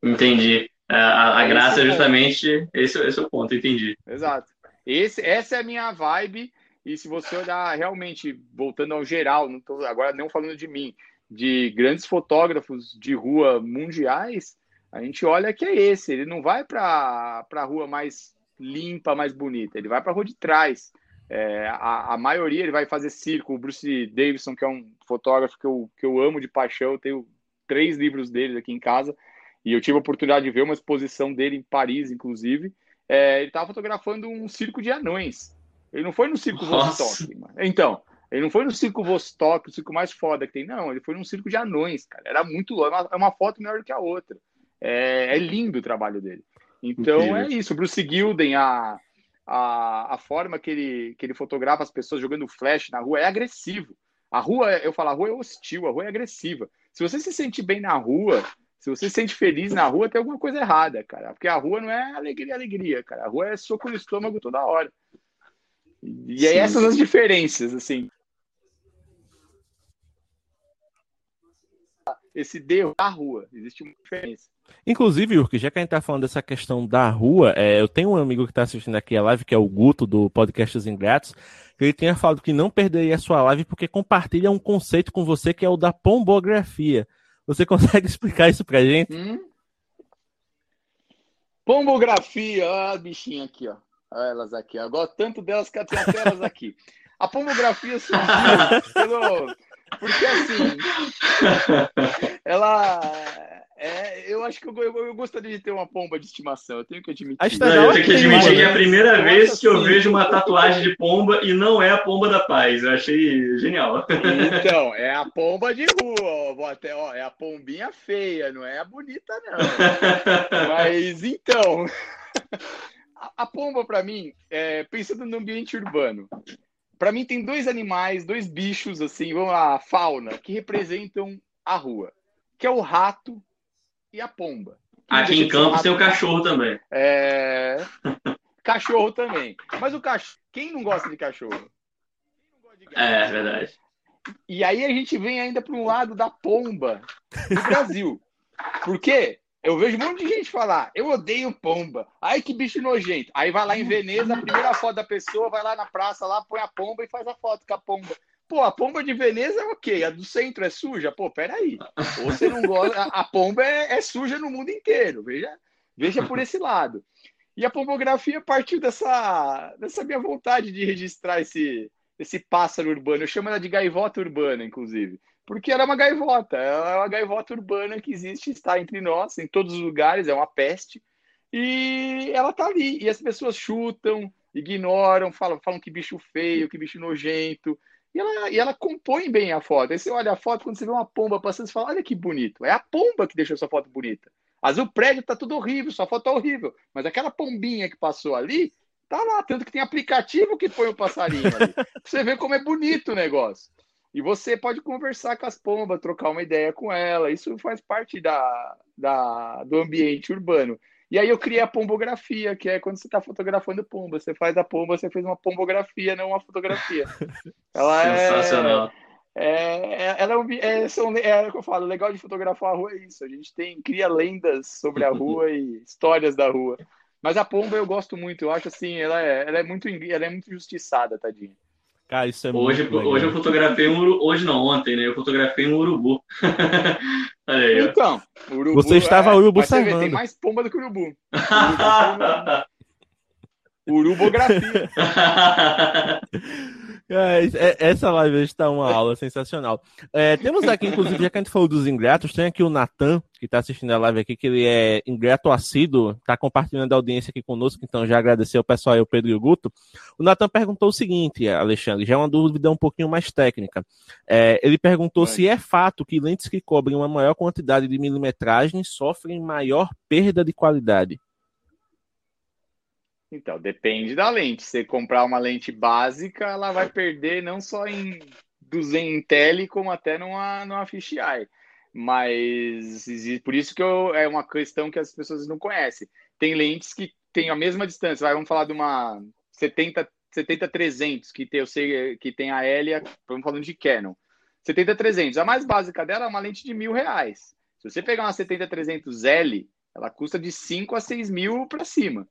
Entendi. É, a, a é graça é justamente esse, esse é o ponto, entendi. Exato. Esse, essa é a minha vibe. E se você olhar realmente, voltando ao geral, não tô, agora não falando de mim, de grandes fotógrafos de rua mundiais, a gente olha que é esse. Ele não vai para a rua mais limpa, mais bonita. Ele vai para a rua de trás. É, a, a, maioria ele vai fazer circo. O Bruce Davidson, que é um fotógrafo que eu, que eu amo de paixão, eu tenho três livros dele aqui em casa. E eu tive a oportunidade de ver uma exposição dele em Paris, inclusive. É, ele estava fotografando um circo de anões. Ele não foi no circo Nossa. Vostok. Mano. Então, ele não foi no circo Vostok, o circo mais foda que tem. Não, ele foi num circo de anões, cara. Era muito louco. É uma foto melhor do que a outra. É, é lindo o trabalho dele. Então Incrível. é isso. Bruce Gilden, a, a, a forma que ele, que ele fotografa as pessoas jogando flash na rua é agressivo. A rua, eu falo, a rua é hostil, a rua é agressiva. Se você se sente bem na rua, se você se sente feliz na rua, tem alguma coisa errada, cara. Porque a rua não é alegria, alegria, cara. A rua é soco no estômago toda hora. E aí essas as diferenças, assim. Esse derro da rua, existe uma diferença. Inclusive, Urk, já que a gente tá falando dessa questão da rua, é, eu tenho um amigo que está assistindo aqui a live, que é o Guto, do podcast Os Ingratos, que ele tinha falado que não perderia a sua live porque compartilha um conceito com você que é o da pombografia. Você consegue explicar isso pra gente? Hum? Pombografia, olha a bichinha aqui, ó. Olha elas aqui. Agora tanto delas que até elas aqui. A pomografia surgiu pelo... porque assim, ela é, eu acho que eu, eu, eu, gostaria de ter uma pomba de estimação, eu tenho que admitir. Não, eu tenho que admitir que é a primeira vez que eu vejo uma tatuagem de pomba e não é a pomba da paz. Eu achei genial. Então, é a pomba de rua, ó, até, ó, é a pombinha feia, não é a bonita, não. Mas então, a, a pomba, para mim, é, pensando no ambiente urbano, para mim tem dois animais, dois bichos, assim, vamos lá, fauna, que representam a rua, que é o rato e a pomba. Aqui em Campos tem o cachorro também. É... cachorro também. Mas o cachorro. Quem não gosta de cachorro? De é, verdade. E aí a gente vem ainda para um lado da pomba do Brasil. Por quê? Eu vejo um monte de gente falar, eu odeio pomba. Ai, que bicho nojento. Aí vai lá em Veneza, a primeira foto da pessoa, vai lá na praça, lá põe a pomba e faz a foto com a pomba. Pô, a pomba de Veneza é ok, a do centro é suja? Pô, peraí. Ou você não gosta. A, pomba é, é, suja no mundo inteiro. Veja, veja por esse lado. E a pombografia partiu dessa, dessa minha vontade de registrar esse, esse pássaro urbano. Eu chamo ela de gaivota urbana, inclusive. Porque ela é uma gaivota. Ela é uma gaivota urbana que existe, está entre nós, em todos os lugares, é uma peste. E ela tá ali. E as pessoas chutam, ignoram, falam, falam que bicho feio, que bicho nojento. E ela, e ela compõe bem a foto. Aí você olha a foto, quando você vê uma pomba passando, você fala: olha que bonito. É a pomba que deixou sua foto bonita. Vezes o prédio tá tudo horrível, sua foto tá horrível. Mas aquela pombinha que passou ali, tá lá. Tanto que tem aplicativo que põe o passarinho ali. você ver como é bonito o negócio. E você pode conversar com as pombas, trocar uma ideia com ela. Isso faz parte da, da, do ambiente urbano. E aí eu criei a pombografia, que é quando você está fotografando pomba. Você faz a pomba, você fez uma pombografia, não uma fotografia. Ela é Sensacional. É, é, ela é, é, são, é o que eu falo, legal de fotografar a rua é isso. A gente tem, cria lendas sobre a rua e histórias da rua. Mas a pomba eu gosto muito, eu acho assim, ela é, ela é muito ela é muito injustiçada, tadinha. Cara, isso é hoje, muito Hoje eu fotografei um urubu, hoje não, ontem, né? Eu fotografei um urubu. aí, então, urubu, você estava é, urubu salvando. Tem mais pomba do que urubu. urubu Urubografia. É, é, essa live está uma aula sensacional. É, temos aqui, inclusive, já que a gente falou dos ingratos, tem aqui o Natan, que está assistindo a live aqui, que ele é ingrato assíduo, está compartilhando a audiência aqui conosco, então já agradecer ao pessoal aí, o Pedro e o Guto. O Natan perguntou o seguinte, Alexandre, já é uma dúvida um pouquinho mais técnica. É, ele perguntou se é fato que lentes que cobrem uma maior quantidade de milimetragem sofrem maior perda de qualidade. Então, depende da lente. Se você comprar uma lente básica, ela vai perder não só em 200 em tele, como até numa, numa fisheye. Mas por isso que eu, é uma questão que as pessoas não conhecem. Tem lentes que têm a mesma distância. Vai, vamos falar de uma 70 70 300 que tem, eu sei que tem a L, vamos falando de Canon. 70 300. A mais básica dela é uma lente de mil reais. Se você pegar uma 70 300 L, ela custa de 5 a 6 mil para cima.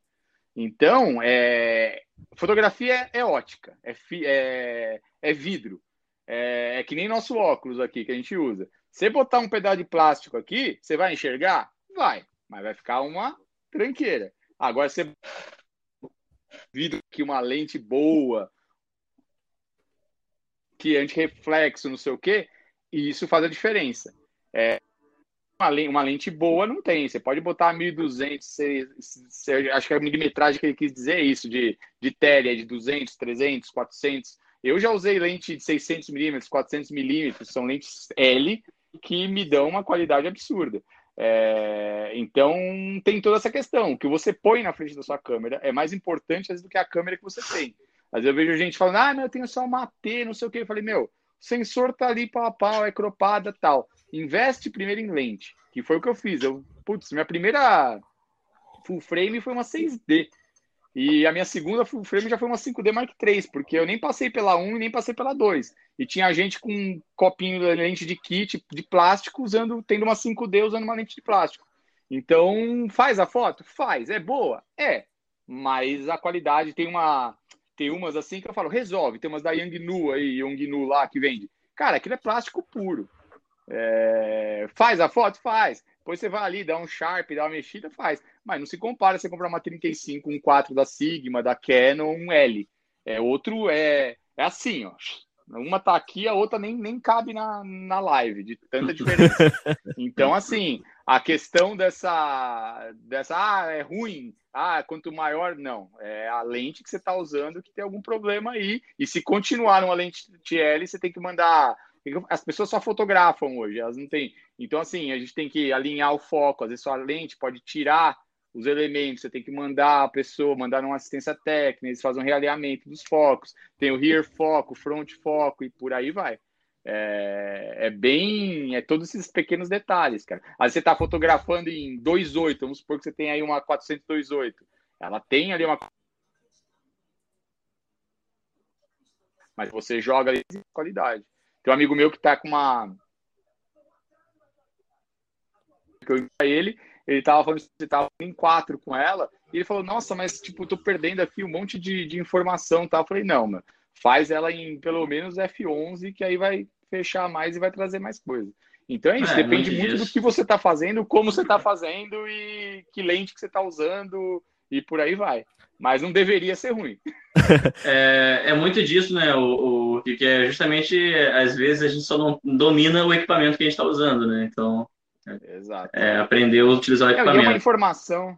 Então, é, fotografia é ótica, é, é, é vidro. É, é, que nem nosso óculos aqui que a gente usa. Você botar um pedaço de plástico aqui, você vai enxergar? Vai, mas vai ficar uma tranqueira. Agora, você vidro que uma lente boa, que anti-reflexo, não sei o quê, e isso faz a diferença. É, uma lente, uma lente boa não tem. Você pode botar 1200, você, acho que a milimetragem que ele quis dizer é isso, de, de tele, de 200, 300, 400. Eu já usei lente de 600 milímetros, 400 milímetros, são lentes L que me dão uma qualidade absurda. É, então tem toda essa questão. O que você põe na frente da sua câmera é mais importante vezes, do que a câmera que você tem. Vezes eu vejo gente falando, ah, mas eu tenho só uma T, não sei o que. Eu falei, meu, sensor tá ali pau a pau, é cropada tal investe primeiro em lente, que foi o que eu fiz. Eu, putz, minha primeira full frame foi uma 6D. E a minha segunda full frame já foi uma 5D Mark III, porque eu nem passei pela 1 e nem passei pela 2. E tinha gente com um copinho de lente de kit de plástico usando, tendo uma 5D usando uma lente de plástico. Então, faz a foto? Faz. É boa? É. Mas a qualidade tem uma. Tem umas assim que eu falo, resolve. Tem umas da Yangnu aí, Yongnu lá que vende. Cara, aquilo é plástico puro. É, faz a foto? Faz. Depois você vai ali, dá um Sharp, dá uma mexida, faz. Mas não se compara você comprar uma 35, um 4 da Sigma, da Canon, um L. É outro, é, é assim, ó. Uma tá aqui, a outra nem, nem cabe na, na live, de tanta diferença. Então, assim, a questão dessa, dessa, ah, é ruim, ah, quanto maior, não. É a lente que você está usando que tem algum problema aí. E se continuar numa lente TL, você tem que mandar as pessoas só fotografam hoje, elas não têm. Então, assim, a gente tem que alinhar o foco. Às vezes, sua lente pode tirar os elementos, você tem que mandar a pessoa, mandar uma assistência técnica, eles fazem um realinhamento dos focos. Tem o rear foco, front foco e por aí vai. É, é, bem. É todos esses pequenos detalhes, cara. Vezes você está fotografando em 2.8, vamos supor que você tem aí uma 428. Ela tem ali uma. Mas você joga ali qualidade. Tem um amigo meu que tá com uma. Eu ele, ele tava falando que você tava em quatro com ela, e ele falou, nossa, mas tipo, tô perdendo aqui um monte de, de informação, tá? Eu falei, não, mano, faz ela em pelo menos F11, que aí vai fechar mais e vai trazer mais coisa. Então é isso, é, depende muito do que você está fazendo, como você está fazendo e que lente que você está usando e por aí vai. Mas não deveria ser ruim. é, é muito disso, né? O, o que é justamente às vezes a gente só não domina o equipamento que a gente está usando, né? Então, Exato. É, aprender a utilizar o equipamento. É, é uma informação.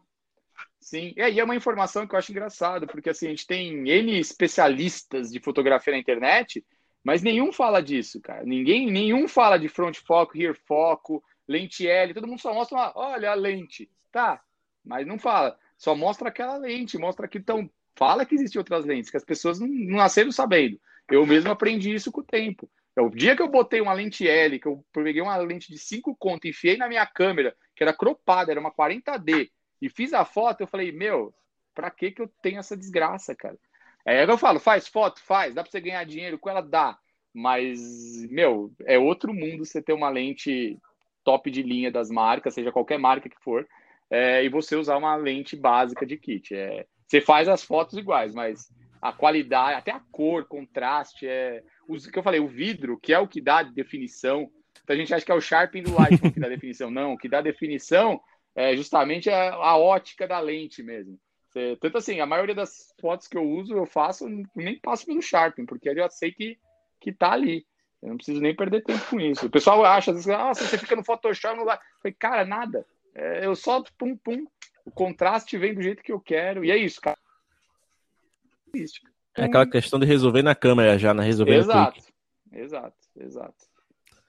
Sim, e aí é uma informação que eu acho engraçado, porque assim, a gente tem N especialistas de fotografia na internet, mas nenhum fala disso, cara. Ninguém, nenhum fala de front foco, rear foco, lente L, todo mundo só mostra uma, olha a lente, tá? Mas não fala. Só mostra aquela lente, mostra que então fala que existem outras lentes, que as pessoas não, nasceram sabendo. Eu mesmo aprendi isso com o tempo. É o dia que eu botei uma lente L, que eu peguei uma lente de 5 conto, enfiei na minha câmera, que era cropada, era uma 40D, e fiz a foto, eu falei, meu, pra que que eu tenho essa desgraça, cara? É que eu falo, faz foto, faz, dá pra você ganhar dinheiro com ela, dá. Mas, meu, é outro mundo você ter uma lente top de linha das marcas, seja qualquer marca que for, é, e você usar uma lente básica de kit. É, você faz as fotos iguais, mas a qualidade, até a cor, contraste, é o que eu falei, o vidro, que é o que dá definição. Então a gente acha que é o sharpening do light que dá definição. Não, o que dá definição é justamente a, a ótica da lente mesmo. Você, tanto assim, a maioria das fotos que eu uso, eu faço, nem passo pelo Sharpen, porque eu já sei que, que tá ali. Eu não preciso nem perder tempo com isso. O pessoal acha, às vezes, ah, você fica no Photoshop, não vai. Eu falei, cara, nada. É, eu só pum, pum. O contraste vem do jeito que eu quero. E é isso, cara. É aquela questão de resolver na câmera já, na né? resolver Exato, exato, exato.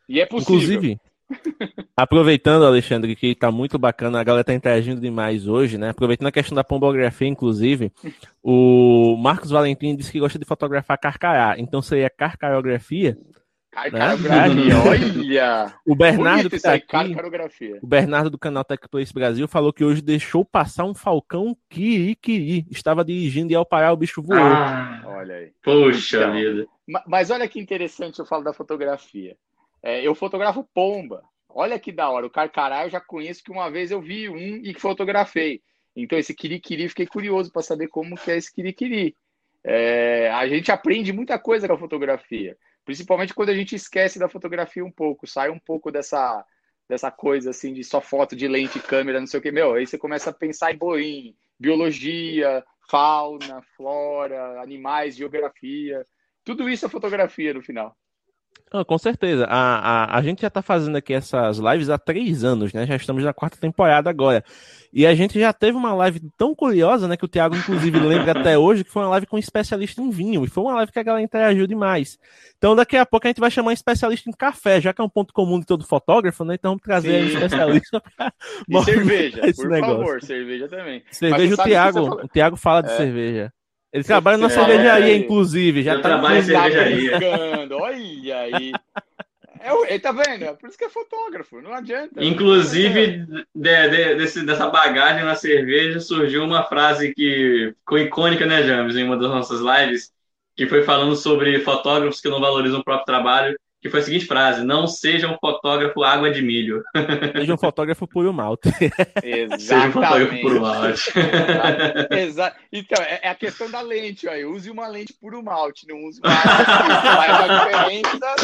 E é possível. Inclusive, aproveitando, Alexandre, que tá muito bacana, a galera tá interagindo demais hoje, né? Aproveitando a questão da pombografia, inclusive, o Marcos Valentim disse que gosta de fotografar carcará. Então seria carcarografia Carcarografia, né? olha! O Bernardo, que tá aqui, o Bernardo do canal Tech Place Brasil falou que hoje deixou passar um falcão Kirikiri. Estava dirigindo e ao parar o bicho voou. Ah, olha aí. Poxa então, vida. Mas olha que interessante eu falo da fotografia. É, eu fotografo pomba. Olha que da hora. O carcará eu já conheço que uma vez eu vi um e fotografei. Então esse Kirikiri, fiquei curioso para saber como que é esse Kirikiri. É, a gente aprende muita coisa com a fotografia. Principalmente quando a gente esquece da fotografia um pouco, sai um pouco dessa, dessa coisa assim de só foto de lente, câmera, não sei o que, meu, aí você começa a pensar em boim, biologia, fauna, flora, animais, geografia, tudo isso é fotografia no final. Ah, com certeza. A, a, a gente já está fazendo aqui essas lives há três anos, né? Já estamos na quarta temporada agora. E a gente já teve uma live tão curiosa, né? Que o Thiago, inclusive, lembra até hoje, que foi uma live com um especialista em vinho. E foi uma live que a galera interagiu demais. Então, daqui a pouco a gente vai chamar um especialista em café, já que é um ponto comum de todo fotógrafo, né? Então vamos trazer um especialista para e cerveja, por negócio. favor, cerveja também. Cerveja, o Thiago, o Thiago fala de é. cerveja. Ele trabalha na cervejaria, é, inclusive. Já tá trabalha em cervejaria. Olha aí. É, tá vendo? É por isso que é fotógrafo, não adianta. Inclusive, de, de, desse, dessa bagagem na cerveja surgiu uma frase que ficou icônica, né, James, em uma das nossas lives, que foi falando sobre fotógrafos que não valorizam o próprio trabalho que foi a seguinte frase: não seja um fotógrafo água de milho. Seja um fotógrafo puro malte. Exatamente. Seja um fotógrafo puro malte. Exato. Então, é, é a questão da lente, ó. Use uma lente puro malte, não use uma faz uma diferença,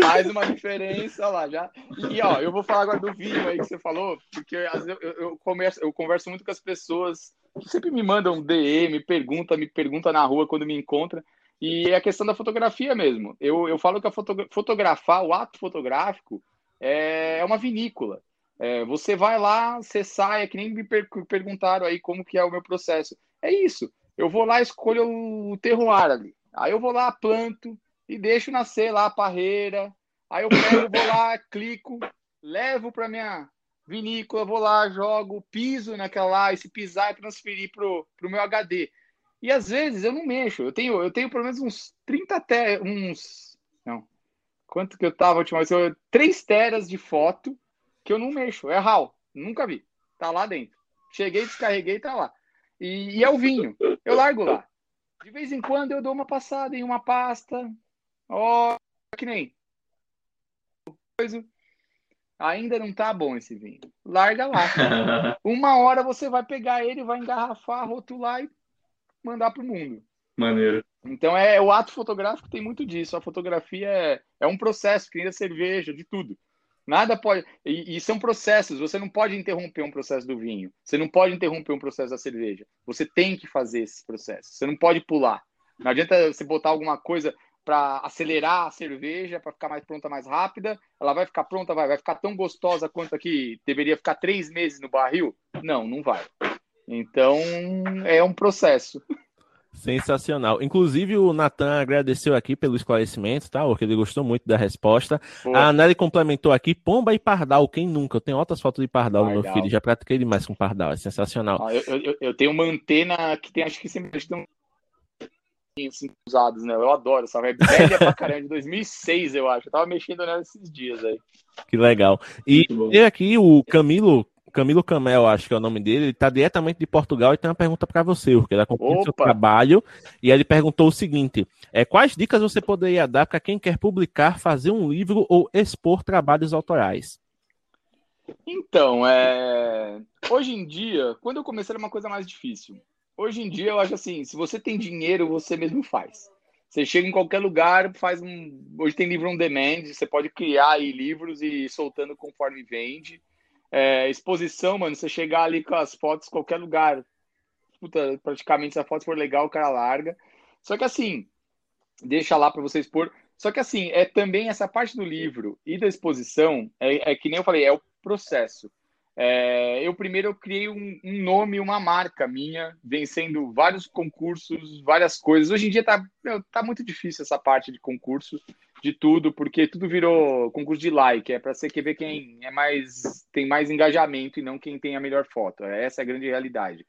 faz uma diferença lá já. E ó, eu vou falar agora do vinho aí que você falou, porque às vezes eu, eu, converso, eu converso muito com as pessoas que sempre me mandam DM, pergunta, me pergunta na rua quando me encontra. E é a questão da fotografia mesmo. Eu, eu falo que a foto, fotografar, o ato fotográfico, é, é uma vinícola. É, você vai lá, você sai, é que nem me per perguntaram aí como que é o meu processo. É isso. Eu vou lá, escolho o terroir ali. Aí eu vou lá, planto e deixo nascer lá a parreira. Aí eu pego, vou lá, clico, levo para minha vinícola, vou lá, jogo, piso naquela lá, e se pisar é transferir pro, pro meu HD. E às vezes eu não mexo. Eu tenho, eu tenho pelo menos uns 30 até uns. Não. Quanto que eu tava a última vez? Eu, 3 teras de foto que eu não mexo. É RAW. Nunca vi. Tá lá dentro. Cheguei, descarreguei, tá lá. E, e é o vinho. Eu largo lá. De vez em quando eu dou uma passada em uma pasta. Ó, oh, que nem. Ainda não tá bom esse vinho. Larga lá. Uma hora você vai pegar ele, vai engarrafar, rotular e mandar para o mundo. Maneiro. Então é o ato fotográfico tem muito disso. A fotografia é, é um processo, que nem a cerveja, de tudo. Nada pode. E, e, são processos. Você não pode interromper um processo do vinho. Você não pode interromper um processo da cerveja. Você tem que fazer esse processo. Você não pode pular. Não adianta você botar alguma coisa para acelerar a cerveja, para ficar mais pronta, mais rápida. Ela vai ficar pronta, vai, vai ficar tão gostosa quanto aqui deveria ficar três meses no barril? Não, não vai. Então, é um processo. Sensacional. Inclusive, o Natan agradeceu aqui pelo esclarecimento, tá? Porque ele gostou muito da resposta. A Nelly complementou aqui: Pomba e Pardal, quem nunca? Eu tenho outras fotos de Pardal, no meu filho, já pratiquei demais com Pardal, é sensacional. Ah, eu, eu, eu, tenho uma antena que tem, acho que sempre estão assim, usados, né? Eu adoro essa velha pra caramba, de 2006, eu acho. Eu tava mexendo nela esses dias aí. Que legal. E tem aqui o Camilo Camilo Camel, acho que é o nome dele, ele está diretamente de Portugal e tem uma pergunta para você, porque ele acompanha o seu trabalho e ele perguntou o seguinte: é, quais dicas você poderia dar para quem quer publicar, fazer um livro ou expor trabalhos autorais? Então, é... hoje em dia, quando eu comecei era uma coisa mais difícil. Hoje em dia eu acho assim, se você tem dinheiro, você mesmo faz. Você chega em qualquer lugar, faz um. Hoje tem livro on demand, você pode criar aí livros e ir soltando conforme vende. É, exposição, mano, você chegar ali com as fotos qualquer lugar. puta, praticamente se a foto for legal, o cara larga. Só que assim, deixa lá para vocês pôr. Só que assim, é também essa parte do livro e da exposição, é, é que nem eu falei, é o processo. É, eu primeiro eu criei um, um, nome, uma marca minha, vencendo vários concursos, várias coisas. Hoje em dia tá, meu, tá muito difícil essa parte de concurso, de tudo, porque tudo virou concurso de like, é para você ver quem é mais tem mais engajamento e não quem tem a melhor foto. Essa é a grande realidade.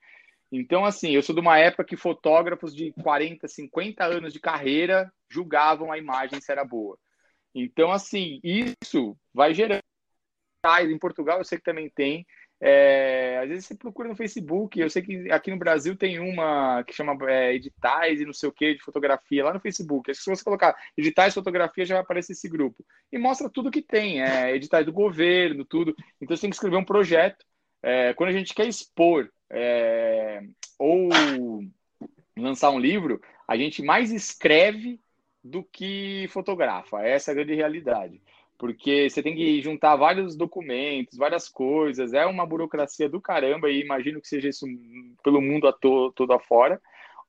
Então, assim, eu sou de uma época que fotógrafos de 40, 50 anos de carreira julgavam a imagem se era boa. Então, assim, isso vai gerando em Portugal eu sei que também tem. É, às vezes você procura no Facebook, eu sei que aqui no Brasil tem uma que chama é, editais e não sei o que de fotografia lá no Facebook. Se você colocar editais fotografia, já vai aparecer esse grupo. E mostra tudo que tem, é, editais do governo, tudo. Então você tem que escrever um projeto. É, quando a gente quer expor é, ou lançar um livro, a gente mais escreve do que fotografa. Essa é a grande realidade porque você tem que juntar vários documentos, várias coisas, é uma burocracia do caramba, e imagino que seja isso pelo mundo a to todo afora,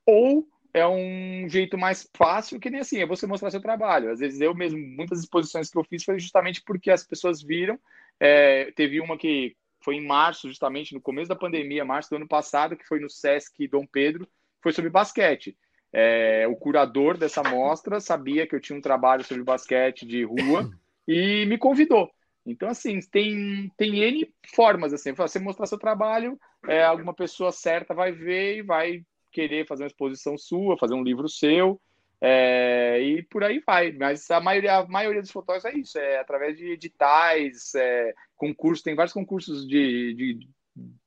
ou é um jeito mais fácil, que nem assim, é você mostrar seu trabalho. Às vezes eu mesmo, muitas exposições que eu fiz foi justamente porque as pessoas viram, é, teve uma que foi em março, justamente no começo da pandemia, março do ano passado, que foi no Sesc Dom Pedro, foi sobre basquete. É, o curador dessa mostra sabia que eu tinha um trabalho sobre basquete de rua, e me convidou. Então, assim, tem, tem N formas, assim, você mostrar seu trabalho, é, alguma pessoa certa vai ver e vai querer fazer uma exposição sua, fazer um livro seu, é, e por aí vai. Mas a maioria, a maioria dos fotógrafos é isso, é através de editais, é, concursos, tem vários concursos de, de,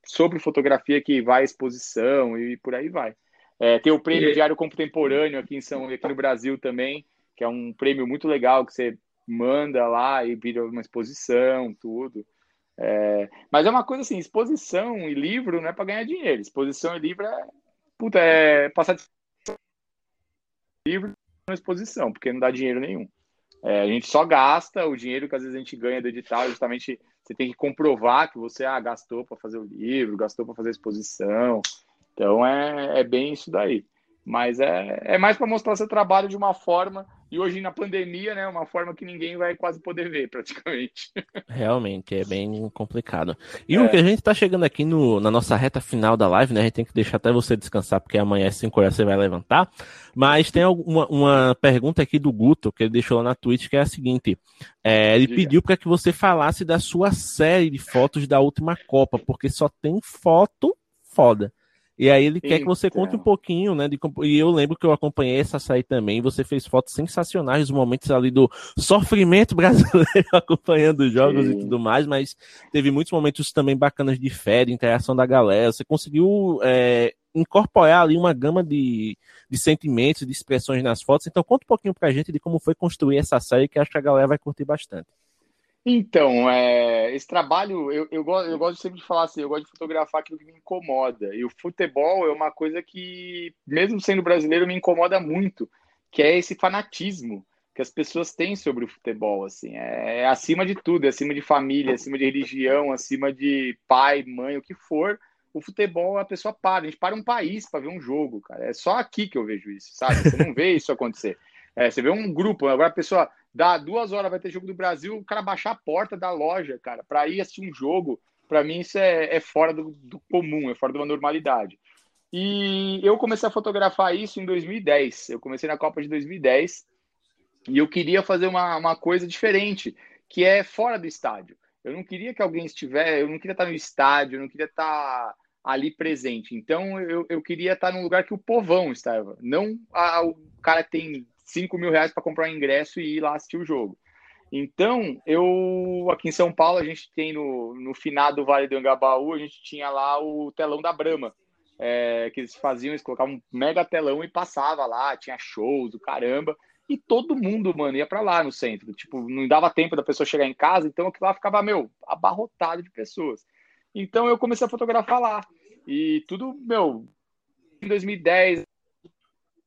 sobre fotografia que vai à exposição e por aí vai. É, tem o prêmio Diário Contemporâneo aqui em São aqui no Brasil também, que é um prêmio muito legal que você manda lá e vira uma exposição, tudo. É, mas é uma coisa assim, exposição e livro não é para ganhar dinheiro. Exposição e livro é, puta, é passar de livro na exposição, porque não dá dinheiro nenhum. É, a gente só gasta o dinheiro que às vezes a gente ganha do edital, justamente você tem que comprovar que você ah, gastou para fazer o livro, gastou para fazer a exposição. Então é, é bem isso daí. Mas é, é mais para mostrar seu trabalho de uma forma e hoje na pandemia, né, uma forma que ninguém vai quase poder ver, praticamente. Realmente, é bem complicado. E é. o que a gente está chegando aqui no, na nossa reta final da live, né? A gente tem que deixar até você descansar, porque amanhã às 5 horas você vai levantar. Mas tem uma, uma pergunta aqui do Guto, que ele deixou lá na Twitch, que é a seguinte: é, ele Diga. pediu para que você falasse da sua série de fotos da última Copa, porque só tem foto foda. E aí ele quer que você conte um pouquinho, né? De, e eu lembro que eu acompanhei essa série também. Você fez fotos sensacionais dos momentos ali do sofrimento brasileiro acompanhando os jogos Sim. e tudo mais, mas teve muitos momentos também bacanas de fé, de interação da galera. Você conseguiu é, incorporar ali uma gama de, de sentimentos, de expressões nas fotos. Então conta um pouquinho pra gente de como foi construir essa série, que acho que a galera vai curtir bastante. Então, é, esse trabalho, eu, eu, gosto, eu gosto sempre de falar assim, eu gosto de fotografar aquilo que me incomoda. E o futebol é uma coisa que, mesmo sendo brasileiro, me incomoda muito, que é esse fanatismo que as pessoas têm sobre o futebol, assim, é, é acima de tudo, é acima de família, acima de religião, acima de pai, mãe, o que for, o futebol a pessoa para, a gente para um país para ver um jogo, cara, é só aqui que eu vejo isso, sabe? Você não vê isso acontecer. É, você vê um grupo, agora a pessoa dá duas horas, vai ter jogo do Brasil, o cara baixar a porta da loja, cara, para ir assistir um jogo, para mim isso é, é fora do, do, comum, é fora de uma normalidade. E eu comecei a fotografar isso em 2010. Eu comecei na Copa de 2010 e eu queria fazer uma, uma coisa diferente, que é fora do estádio. Eu não queria que alguém estivesse, eu não queria estar no estádio, eu não queria estar ali presente. Então eu, eu queria estar num lugar que o povão estava, não a, o cara tem 5 mil reais para comprar um ingresso e ir lá assistir o jogo. Então, eu aqui em São Paulo, a gente tem no, no finado Vale do Angabaú, a gente tinha lá o telão da Brama. É, que eles faziam, eles colocavam um mega telão e passava lá, tinha shows, do caramba, e todo mundo, mano, ia para lá no centro. Tipo, não dava tempo da pessoa chegar em casa, então aquilo lá ficava, meu, abarrotado de pessoas. Então eu comecei a fotografar lá. E tudo, meu, em 2010,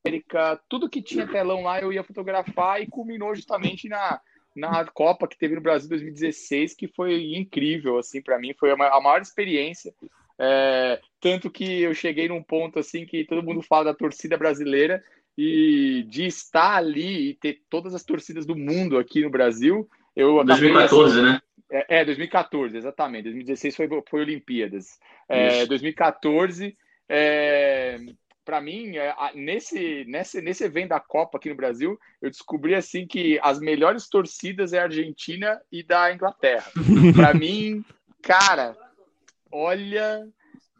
América, tudo que tinha telão lá eu ia fotografar e culminou justamente na, na Copa que teve no Brasil 2016, que foi incrível, assim, para mim, foi a maior experiência. É, tanto que eu cheguei num ponto assim que todo mundo fala da torcida brasileira e de estar ali e ter todas as torcidas do mundo aqui no Brasil. Eu 2014, assim, né? É, 2014, é, exatamente. 2016 foi, foi Olimpíadas. É, 2014, é, para mim, é, nesse, nesse, nesse evento da Copa aqui no Brasil, eu descobri assim que as melhores torcidas é a Argentina e da Inglaterra. para mim, cara, olha,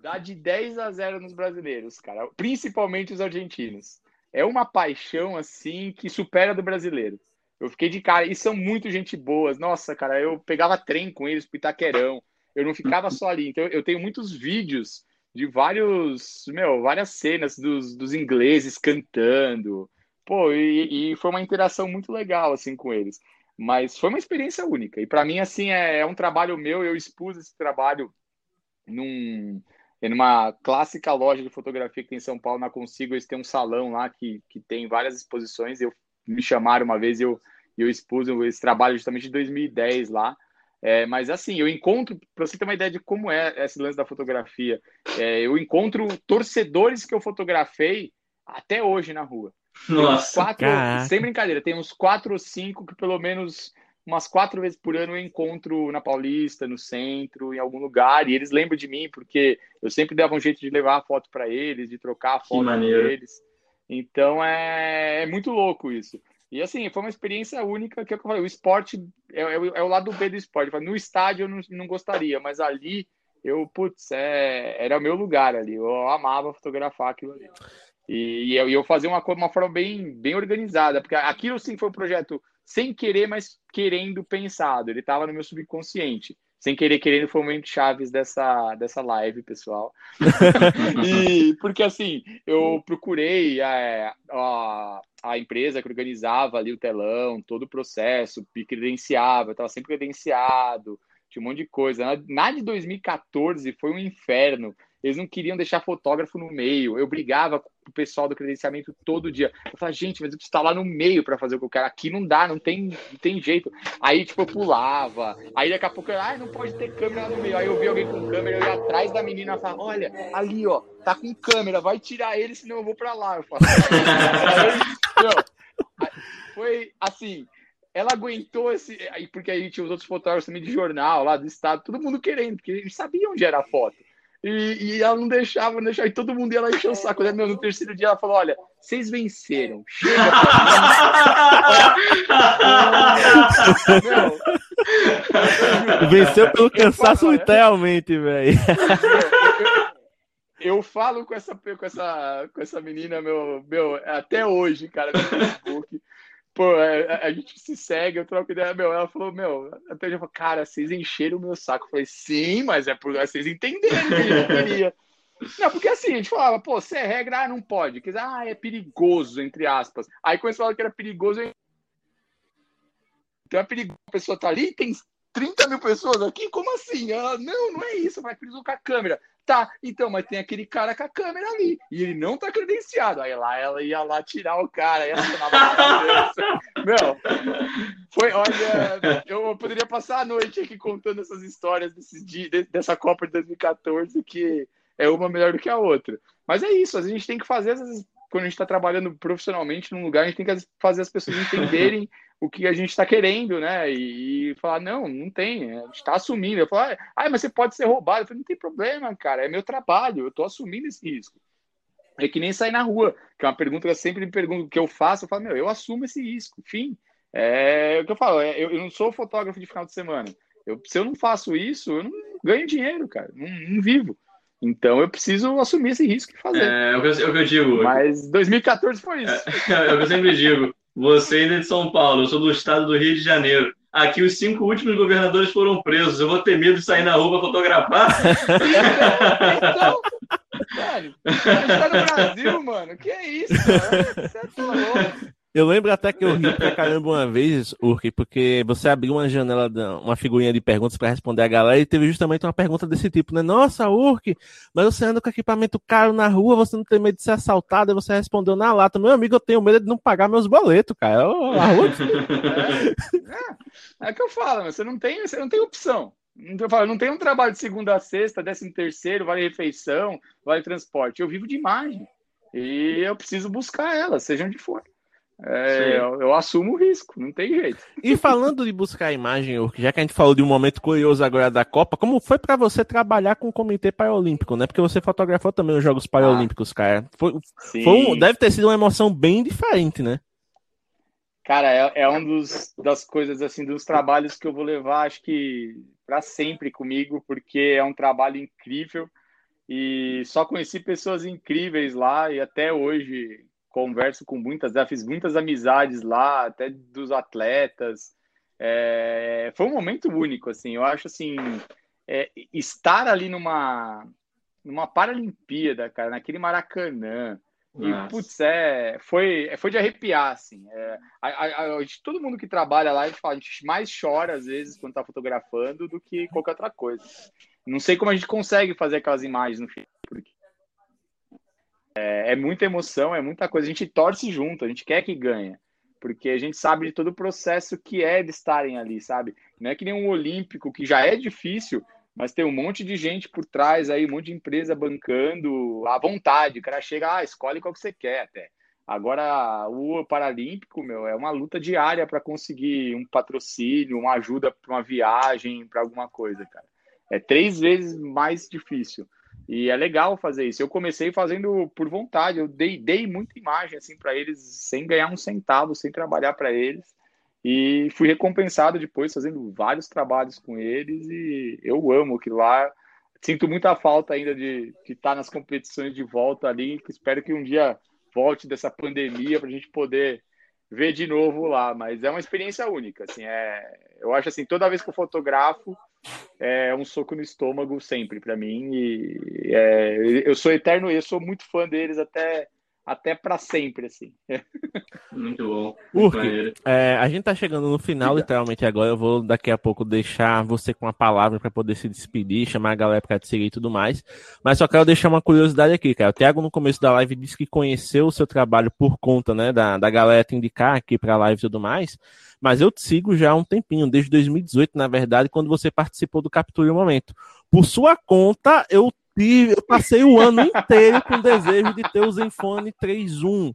dá de 10 a 0 nos brasileiros, cara, principalmente os argentinos. É uma paixão assim que supera a do brasileiro. Eu fiquei de cara, e são muito gente boas. Nossa, cara, eu pegava trem com eles pro Itaquerão. Eu não ficava só ali. Então eu tenho muitos vídeos de vários, meu, várias cenas dos, dos ingleses cantando. Pô, e, e foi uma interação muito legal, assim, com eles. Mas foi uma experiência única. E para mim, assim, é, é, um trabalho meu. Eu expus esse trabalho num, numa clássica loja de fotografia que tem em São Paulo, na Consigo. Eles têm um salão lá que, que tem várias exposições. Eu me chamaram uma vez e eu, eu expus esse trabalho justamente de 2010 lá. É, mas assim, eu encontro, para você ter uma ideia de como é esse lance da fotografia, é, eu encontro torcedores que eu fotografei até hoje na rua. Nossa, quatro, sem brincadeira, tem uns quatro ou cinco que pelo menos umas quatro vezes por ano eu encontro na Paulista, no centro, em algum lugar, e eles lembram de mim porque eu sempre dava um jeito de levar a foto para eles, de trocar a foto com eles. Então é, é muito louco isso. E assim, foi uma experiência única que eu falei, o esporte é, é, é o lado B do esporte. No estádio eu não, não gostaria, mas ali eu, putz, é, era o meu lugar ali. Eu amava fotografar aquilo ali. E, e eu, eu fazia uma, uma forma bem, bem organizada, porque aquilo sim foi um projeto sem querer, mas querendo pensado. Ele estava no meu subconsciente sem querer querendo foi o momento chaves dessa, dessa live, pessoal. e porque assim, eu procurei é, a, a empresa que organizava ali o telão, todo o processo, me credenciava, eu estava sempre credenciado, tinha um monte de coisa. Na de 2014 foi um inferno. Eles não queriam deixar fotógrafo no meio. Eu brigava com o pessoal do credenciamento todo dia. Eu falava, gente, mas eu preciso estar lá no meio para fazer o que eu quero. Aqui não dá, não tem, não tem jeito. Aí, tipo, eu pulava. Aí daqui a pouco, ah, não pode ter câmera no meio. Aí eu vi alguém com câmera, eu ia atrás da menina e falava, olha, ali, ó, tá com câmera, vai tirar ele, senão eu vou para lá. Eu meu, foi assim, ela aguentou esse. Aí, porque aí tinha os outros fotógrafos também de jornal lá do estado, todo mundo querendo, porque eles sabiam onde era a foto. E, e ela não deixava, não deixava, e todo mundo ia lá encher o saco. Né? Meu, no terceiro dia ela falou: Olha, vocês venceram, chega Venceu pelo cansaço, literalmente, velho. Eu, eu, falo com essa, com essa, com essa menina, meu, meu, até hoje, cara, no Facebook pô, a, é, é, a, gente se segue, eu troco ideia, meu, ela falou, meu, até eu falei, cara, vocês encheram o meu saco. Eu falei, sim, mas é por vocês entenderem que queria. Não, porque assim, a gente falava, pô, se é regra, ah, não pode. Quer dizer, ah, é perigoso, entre aspas. Aí quando você fala que era perigoso, então é perigoso, a pessoa tá ali, tem 30 mil pessoas aqui? Como assim? Ela, não, não é isso, vai preso com a câmera. Tá, então, mas tem aquele cara com a câmera ali. E ele não tá credenciado. Aí lá ela ia lá tirar o cara, e Meu, foi, olha, eu poderia passar a noite aqui contando essas histórias desse dia, dessa Copa de 2014, que é uma melhor do que a outra. Mas é isso, a gente tem que fazer, essas, quando a gente está trabalhando profissionalmente num lugar, a gente tem que fazer as pessoas entenderem o que a gente está querendo, né? E, e, falar, não, não tem, a gente está assumindo. Eu falo, ah, mas você pode ser roubado. Eu falo, não tem problema, cara, é meu trabalho, eu estou assumindo esse risco. É que nem sair na rua, que é uma pergunta que eu sempre me pergunto, o que eu faço, eu falo, meu, eu assumo esse risco, enfim. É o que eu falo, é, eu, eu, não sou fotógrafo de final de semana. Eu, se eu não faço isso, eu não ganho dinheiro, cara, não, não vivo. Então eu preciso assumir esse risco e fazer. É, é, o, que eu, é eu digo. Mas 2014 foi isso. É, é o que eu sempre digo. Você ainda é de São Paulo, eu sou do estado do Rio de Janeiro. Aqui os cinco últimos governadores foram presos. Eu vou ter medo de sair na rua para fotografar? então, velho, a gente tá no Brasil, mano. Que é isso, cara? Você tá louco. Eu lembro até que eu ri pra caramba uma vez, Urk, porque você abriu uma janela, uma figurinha de perguntas para responder a galera e teve justamente uma pergunta desse tipo, né? Nossa, Urk, mas você anda com equipamento caro na rua, você não tem medo de ser assaltado? E você respondeu na lata, meu amigo, eu tenho medo de não pagar meus boletos, cara. Eu, a rua... é, é, é que eu falo, você não tem, você não tem opção. Não, não tem um trabalho de segunda a sexta, décimo terceiro, vale refeição, vale transporte. Eu vivo de imagem. E eu preciso buscar ela, seja onde for. É, eu, eu, assumo o risco, não tem jeito. E falando de buscar a imagem, já que a gente falou de um momento curioso agora da Copa, como foi para você trabalhar com o Comitê Paralímpico, né? Porque você fotografou também os Jogos Paralímpicos, ah, cara. Foi, foi um, deve ter sido uma emoção bem diferente, né? Cara, é, é um dos das coisas assim, dos trabalhos que eu vou levar, acho que para sempre comigo, porque é um trabalho incrível e só conheci pessoas incríveis lá e até hoje converso com muitas, já fiz muitas amizades lá, até dos atletas. É, foi um momento único, assim. Eu acho assim, é, estar ali numa numa Paralimpíada, cara, naquele Maracanã. Nossa. E, putz, é, foi, foi de arrepiar, assim. É, a, a, a, todo mundo que trabalha lá, a gente, fala, a gente mais chora, às vezes, quando tá fotografando, do que qualquer outra coisa. Não sei como a gente consegue fazer aquelas imagens no filme, é, é, muita emoção, é muita coisa. A gente torce junto, a gente quer que ganhe, porque a gente sabe de todo o processo que é de estarem ali, sabe? Não é que nem um olímpico que já é difícil, mas tem um monte de gente por trás aí, um monte de empresa bancando à vontade. O cara chega, ah, escolhe qual que você quer até. Agora, o Paralímpico, meu, é uma luta diária para conseguir um patrocínio, uma ajuda para uma viagem, para alguma coisa, cara. É três vezes mais difícil. E é legal fazer isso. Eu comecei fazendo por vontade, eu dei, dei muita imagem assim para eles sem ganhar um centavo, sem trabalhar para eles. E fui recompensado depois fazendo vários trabalhos com eles e eu amo que lá sinto muita falta ainda de estar tá nas competições de volta ali, espero que um dia volte dessa pandemia para a gente poder ver de novo lá, mas é uma experiência única, assim, é, eu acho assim, toda vez que eu fotografo, é um soco no estômago sempre para mim e é, eu sou eterno, eu sou muito fã deles até até para sempre, assim. Muito bom. Urk, é, a gente tá chegando no final, literalmente agora. Eu vou daqui a pouco deixar você com a palavra para poder se despedir, chamar a galera para te seguir e tudo mais. Mas só quero deixar uma curiosidade aqui, cara. O Thiago, no começo da live, disse que conheceu o seu trabalho por conta, né, da, da galera te indicar aqui pra live e tudo mais. Mas eu te sigo já há um tempinho, desde 2018, na verdade, quando você participou do Capture o Momento. Por sua conta, eu tive, eu passei o ano inteiro com desejo de ter o Zenfone 3.1.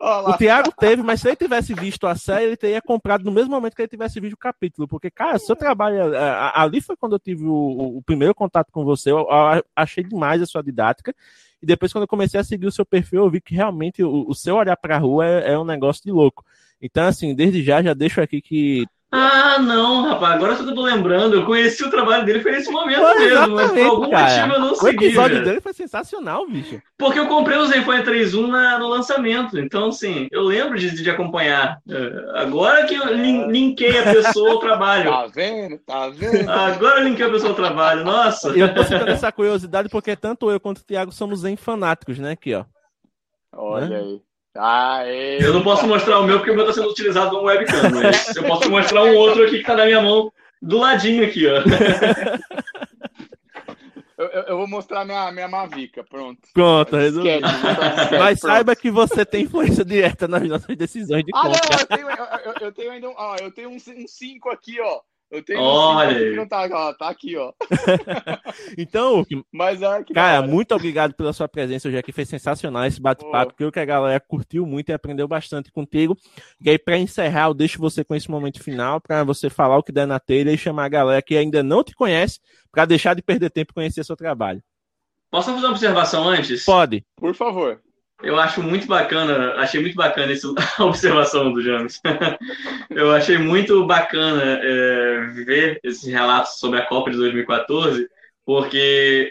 O Thiago teve, mas se ele tivesse visto a série, ele teria comprado no mesmo momento que ele tivesse visto o capítulo. Porque, cara, seu trabalho. É, é, ali foi quando eu tive o, o primeiro contato com você. Eu achei demais a sua didática. E depois, quando eu comecei a seguir o seu perfil, eu vi que realmente o, o seu olhar para a rua é, é um negócio de louco. Então, assim, desde já, já deixo aqui que ah, não, rapaz, agora só que eu tô lembrando, eu conheci o trabalho dele, foi nesse momento foi mesmo, mas por algum cara. motivo eu não segui. O episódio dele foi sensacional, bicho. Porque eu comprei o Zenfone 3.1 na, no lançamento, então, assim, eu lembro de, de acompanhar. É, agora que eu linkei a pessoa ao trabalho. Tá vendo? Tá vendo? Agora eu linkei a pessoa ao trabalho, nossa. E eu tô ficando essa curiosidade porque tanto eu quanto o Thiago somos Zen fanáticos, né, aqui, ó. Olha né? aí. Aê. Eu não posso mostrar o meu porque o meu está sendo utilizado como webcam, mas eu posso mostrar um outro aqui que está na minha mão do ladinho aqui, ó. Eu, eu, vou mostrar minha, minha Mavica, pronto. Pronto, resolvido. Mas pronto. saiba que você tem influência direta nas nossas decisões de ah, compra. Ah, não, eu tenho, eu, eu tenho ainda um, ó, eu tenho um 5 um aqui, ó. Eu tenho Olha um que não tá, ó, tá aqui, ó. então, Mas, é, cara, muito obrigado pela sua presença hoje aqui. Foi sensacional esse bate-papo. Creio que a galera curtiu muito e aprendeu bastante contigo. E aí, para encerrar, eu deixo você com esse momento final para você falar o que der na telha e chamar a galera que ainda não te conhece para deixar de perder tempo e conhecer seu trabalho. Posso fazer uma observação antes? Pode. Por favor. Eu acho muito bacana, achei muito bacana essa observação do James. Eu achei muito bacana é, ver esses relatos sobre a Copa de 2014, porque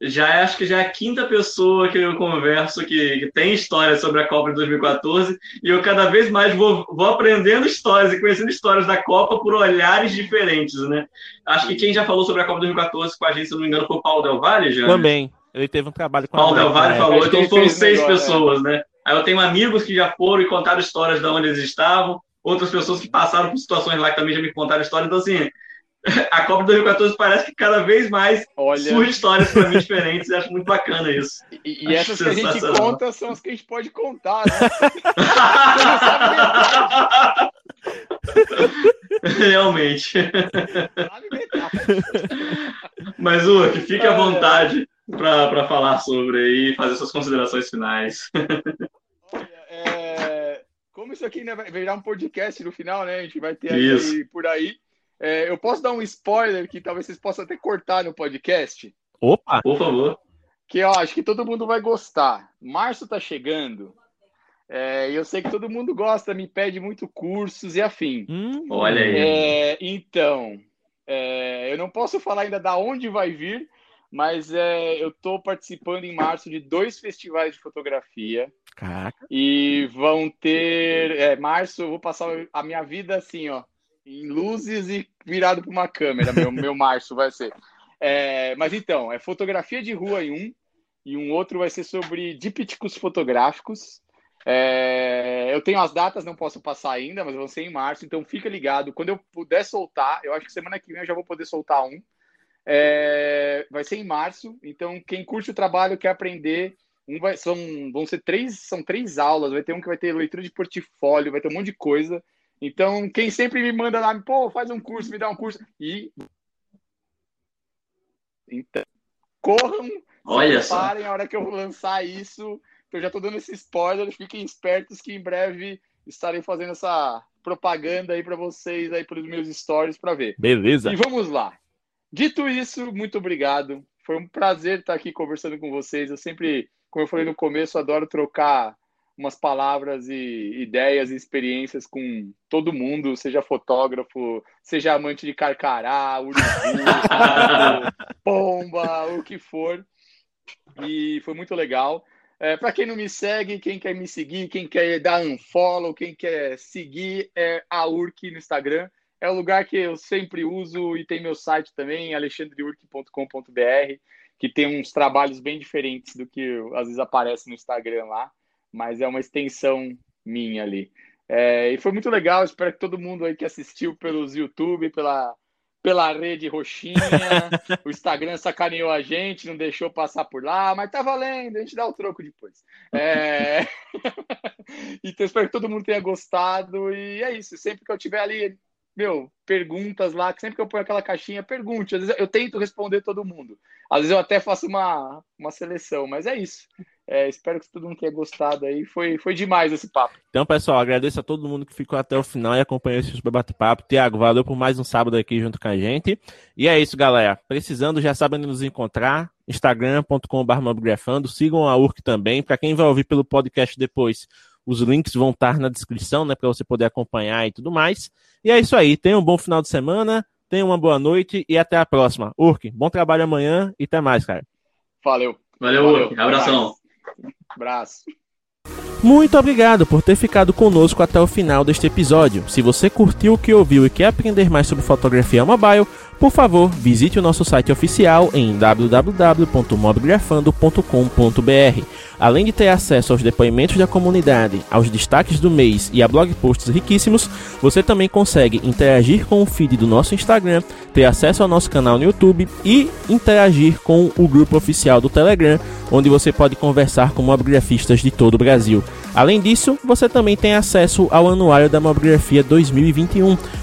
já acho que já é a quinta pessoa que eu converso que, que, tem histórias sobre a Copa de 2014 e eu cada vez mais vou, vou aprendendo histórias e conhecendo histórias da Copa por olhares diferentes, né? Acho que quem já falou sobre a Copa de 2014 com a gente, se não me engano, foi o Paulo Del Valle, já. Também. Ele teve um trabalho com Paulo a Paulo Del Valle falou, então foram seis pessoas, né? Aí eu tenho amigos que já foram e contaram histórias de onde eles estavam, outras pessoas que passaram por situações lá que também já me contaram histórias. Então, assim, a Copa de 2014 parece que cada vez mais Olha... surge histórias para mim diferentes e acho muito bacana isso. E, e essas que a gente conta são as que a gente pode contar, né? Realmente. Mas, Urk, fique à vontade para falar sobre aí e fazer suas considerações finais. Olha, é... como isso aqui vai virar um podcast no final, né? A gente vai ter aí por aí. É, eu posso dar um spoiler que talvez vocês possam até cortar no podcast? Opa! Por favor. Que eu acho que todo mundo vai gostar. Março tá chegando. É, eu sei que todo mundo gosta, me pede muito cursos e afim. Hum, olha aí. É, então, é, eu não posso falar ainda da onde vai vir, mas é, eu estou participando em março de dois festivais de fotografia. Caraca. E vão ter. É, março, eu vou passar a minha vida assim, ó, em luzes e virado para uma câmera. Meu, meu março vai ser. É, mas então, é fotografia de rua em um, e um outro vai ser sobre dípticos fotográficos. É, eu tenho as datas, não posso passar ainda, mas vão ser em março, então fica ligado. Quando eu puder soltar, eu acho que semana que vem eu já vou poder soltar um. É, vai ser em março, então quem curte o trabalho quer aprender. Um vai, são, vão ser três, são três aulas. Vai ter um que vai ter leitura de portfólio, vai ter um monte de coisa. Então, quem sempre me manda lá, pô, faz um curso, me dá um curso. E. Então, corram, Olha se preparem a hora que eu lançar isso então já estou dando esse spoiler, fiquem espertos que em breve estarei fazendo essa propaganda aí para vocês aí pelos meus stories para ver. Beleza. E vamos lá. Dito isso, muito obrigado. Foi um prazer estar aqui conversando com vocês. Eu sempre, como eu falei no começo, adoro trocar umas palavras e ideias e experiências com todo mundo, seja fotógrafo, seja amante de carcará, urubu, pomba, o que for. E foi muito legal. É, para quem não me segue, quem quer me seguir, quem quer dar unfollow, quem quer seguir, é a URC no Instagram. É o lugar que eu sempre uso e tem meu site também, alexandreurk.com.br, que tem uns trabalhos bem diferentes do que às vezes aparece no Instagram lá, mas é uma extensão minha ali. É, e foi muito legal, espero que todo mundo aí que assistiu pelos YouTube, pela pela rede roxinha. o Instagram sacaneou a gente, não deixou passar por lá, mas tá valendo, a gente dá o troco depois. É... então, espero que todo mundo tenha gostado. E é isso. Sempre que eu tiver ali, meu, perguntas lá, que sempre que eu ponho aquela caixinha, pergunte. Às vezes eu tento responder todo mundo. Às vezes eu até faço uma, uma seleção, mas é isso. É, espero que todo mundo tenha gostado aí. Foi, foi demais esse papo. Então, pessoal, agradeço a todo mundo que ficou até o final e acompanhou esse super bate-papo. Tiago, valeu por mais um sábado aqui junto com a gente. E é isso, galera. Precisando, já sabem nos encontrar. Instagram.com.br. Sigam a URC também. Para quem vai ouvir pelo podcast depois, os links vão estar na descrição, né? Para você poder acompanhar e tudo mais. E é isso aí. Tenha um bom final de semana. Tenha uma boa noite e até a próxima. Urk, bom trabalho amanhã e até mais, cara. Valeu. Valeu, Valeu. Urk. Abração. Abraço. Muito obrigado por ter ficado conosco até o final deste episódio. Se você curtiu o que ouviu e quer aprender mais sobre fotografia mobile, por favor, visite o nosso site oficial em www.mobgrafando.com.br. Além de ter acesso aos depoimentos da comunidade, aos destaques do mês e a blog posts riquíssimos, você também consegue interagir com o feed do nosso Instagram, ter acesso ao nosso canal no YouTube e interagir com o grupo oficial do Telegram, onde você pode conversar com mobigrafistas de todo o Brasil. Além disso, você também tem acesso ao Anuário da Mobigrafia 2021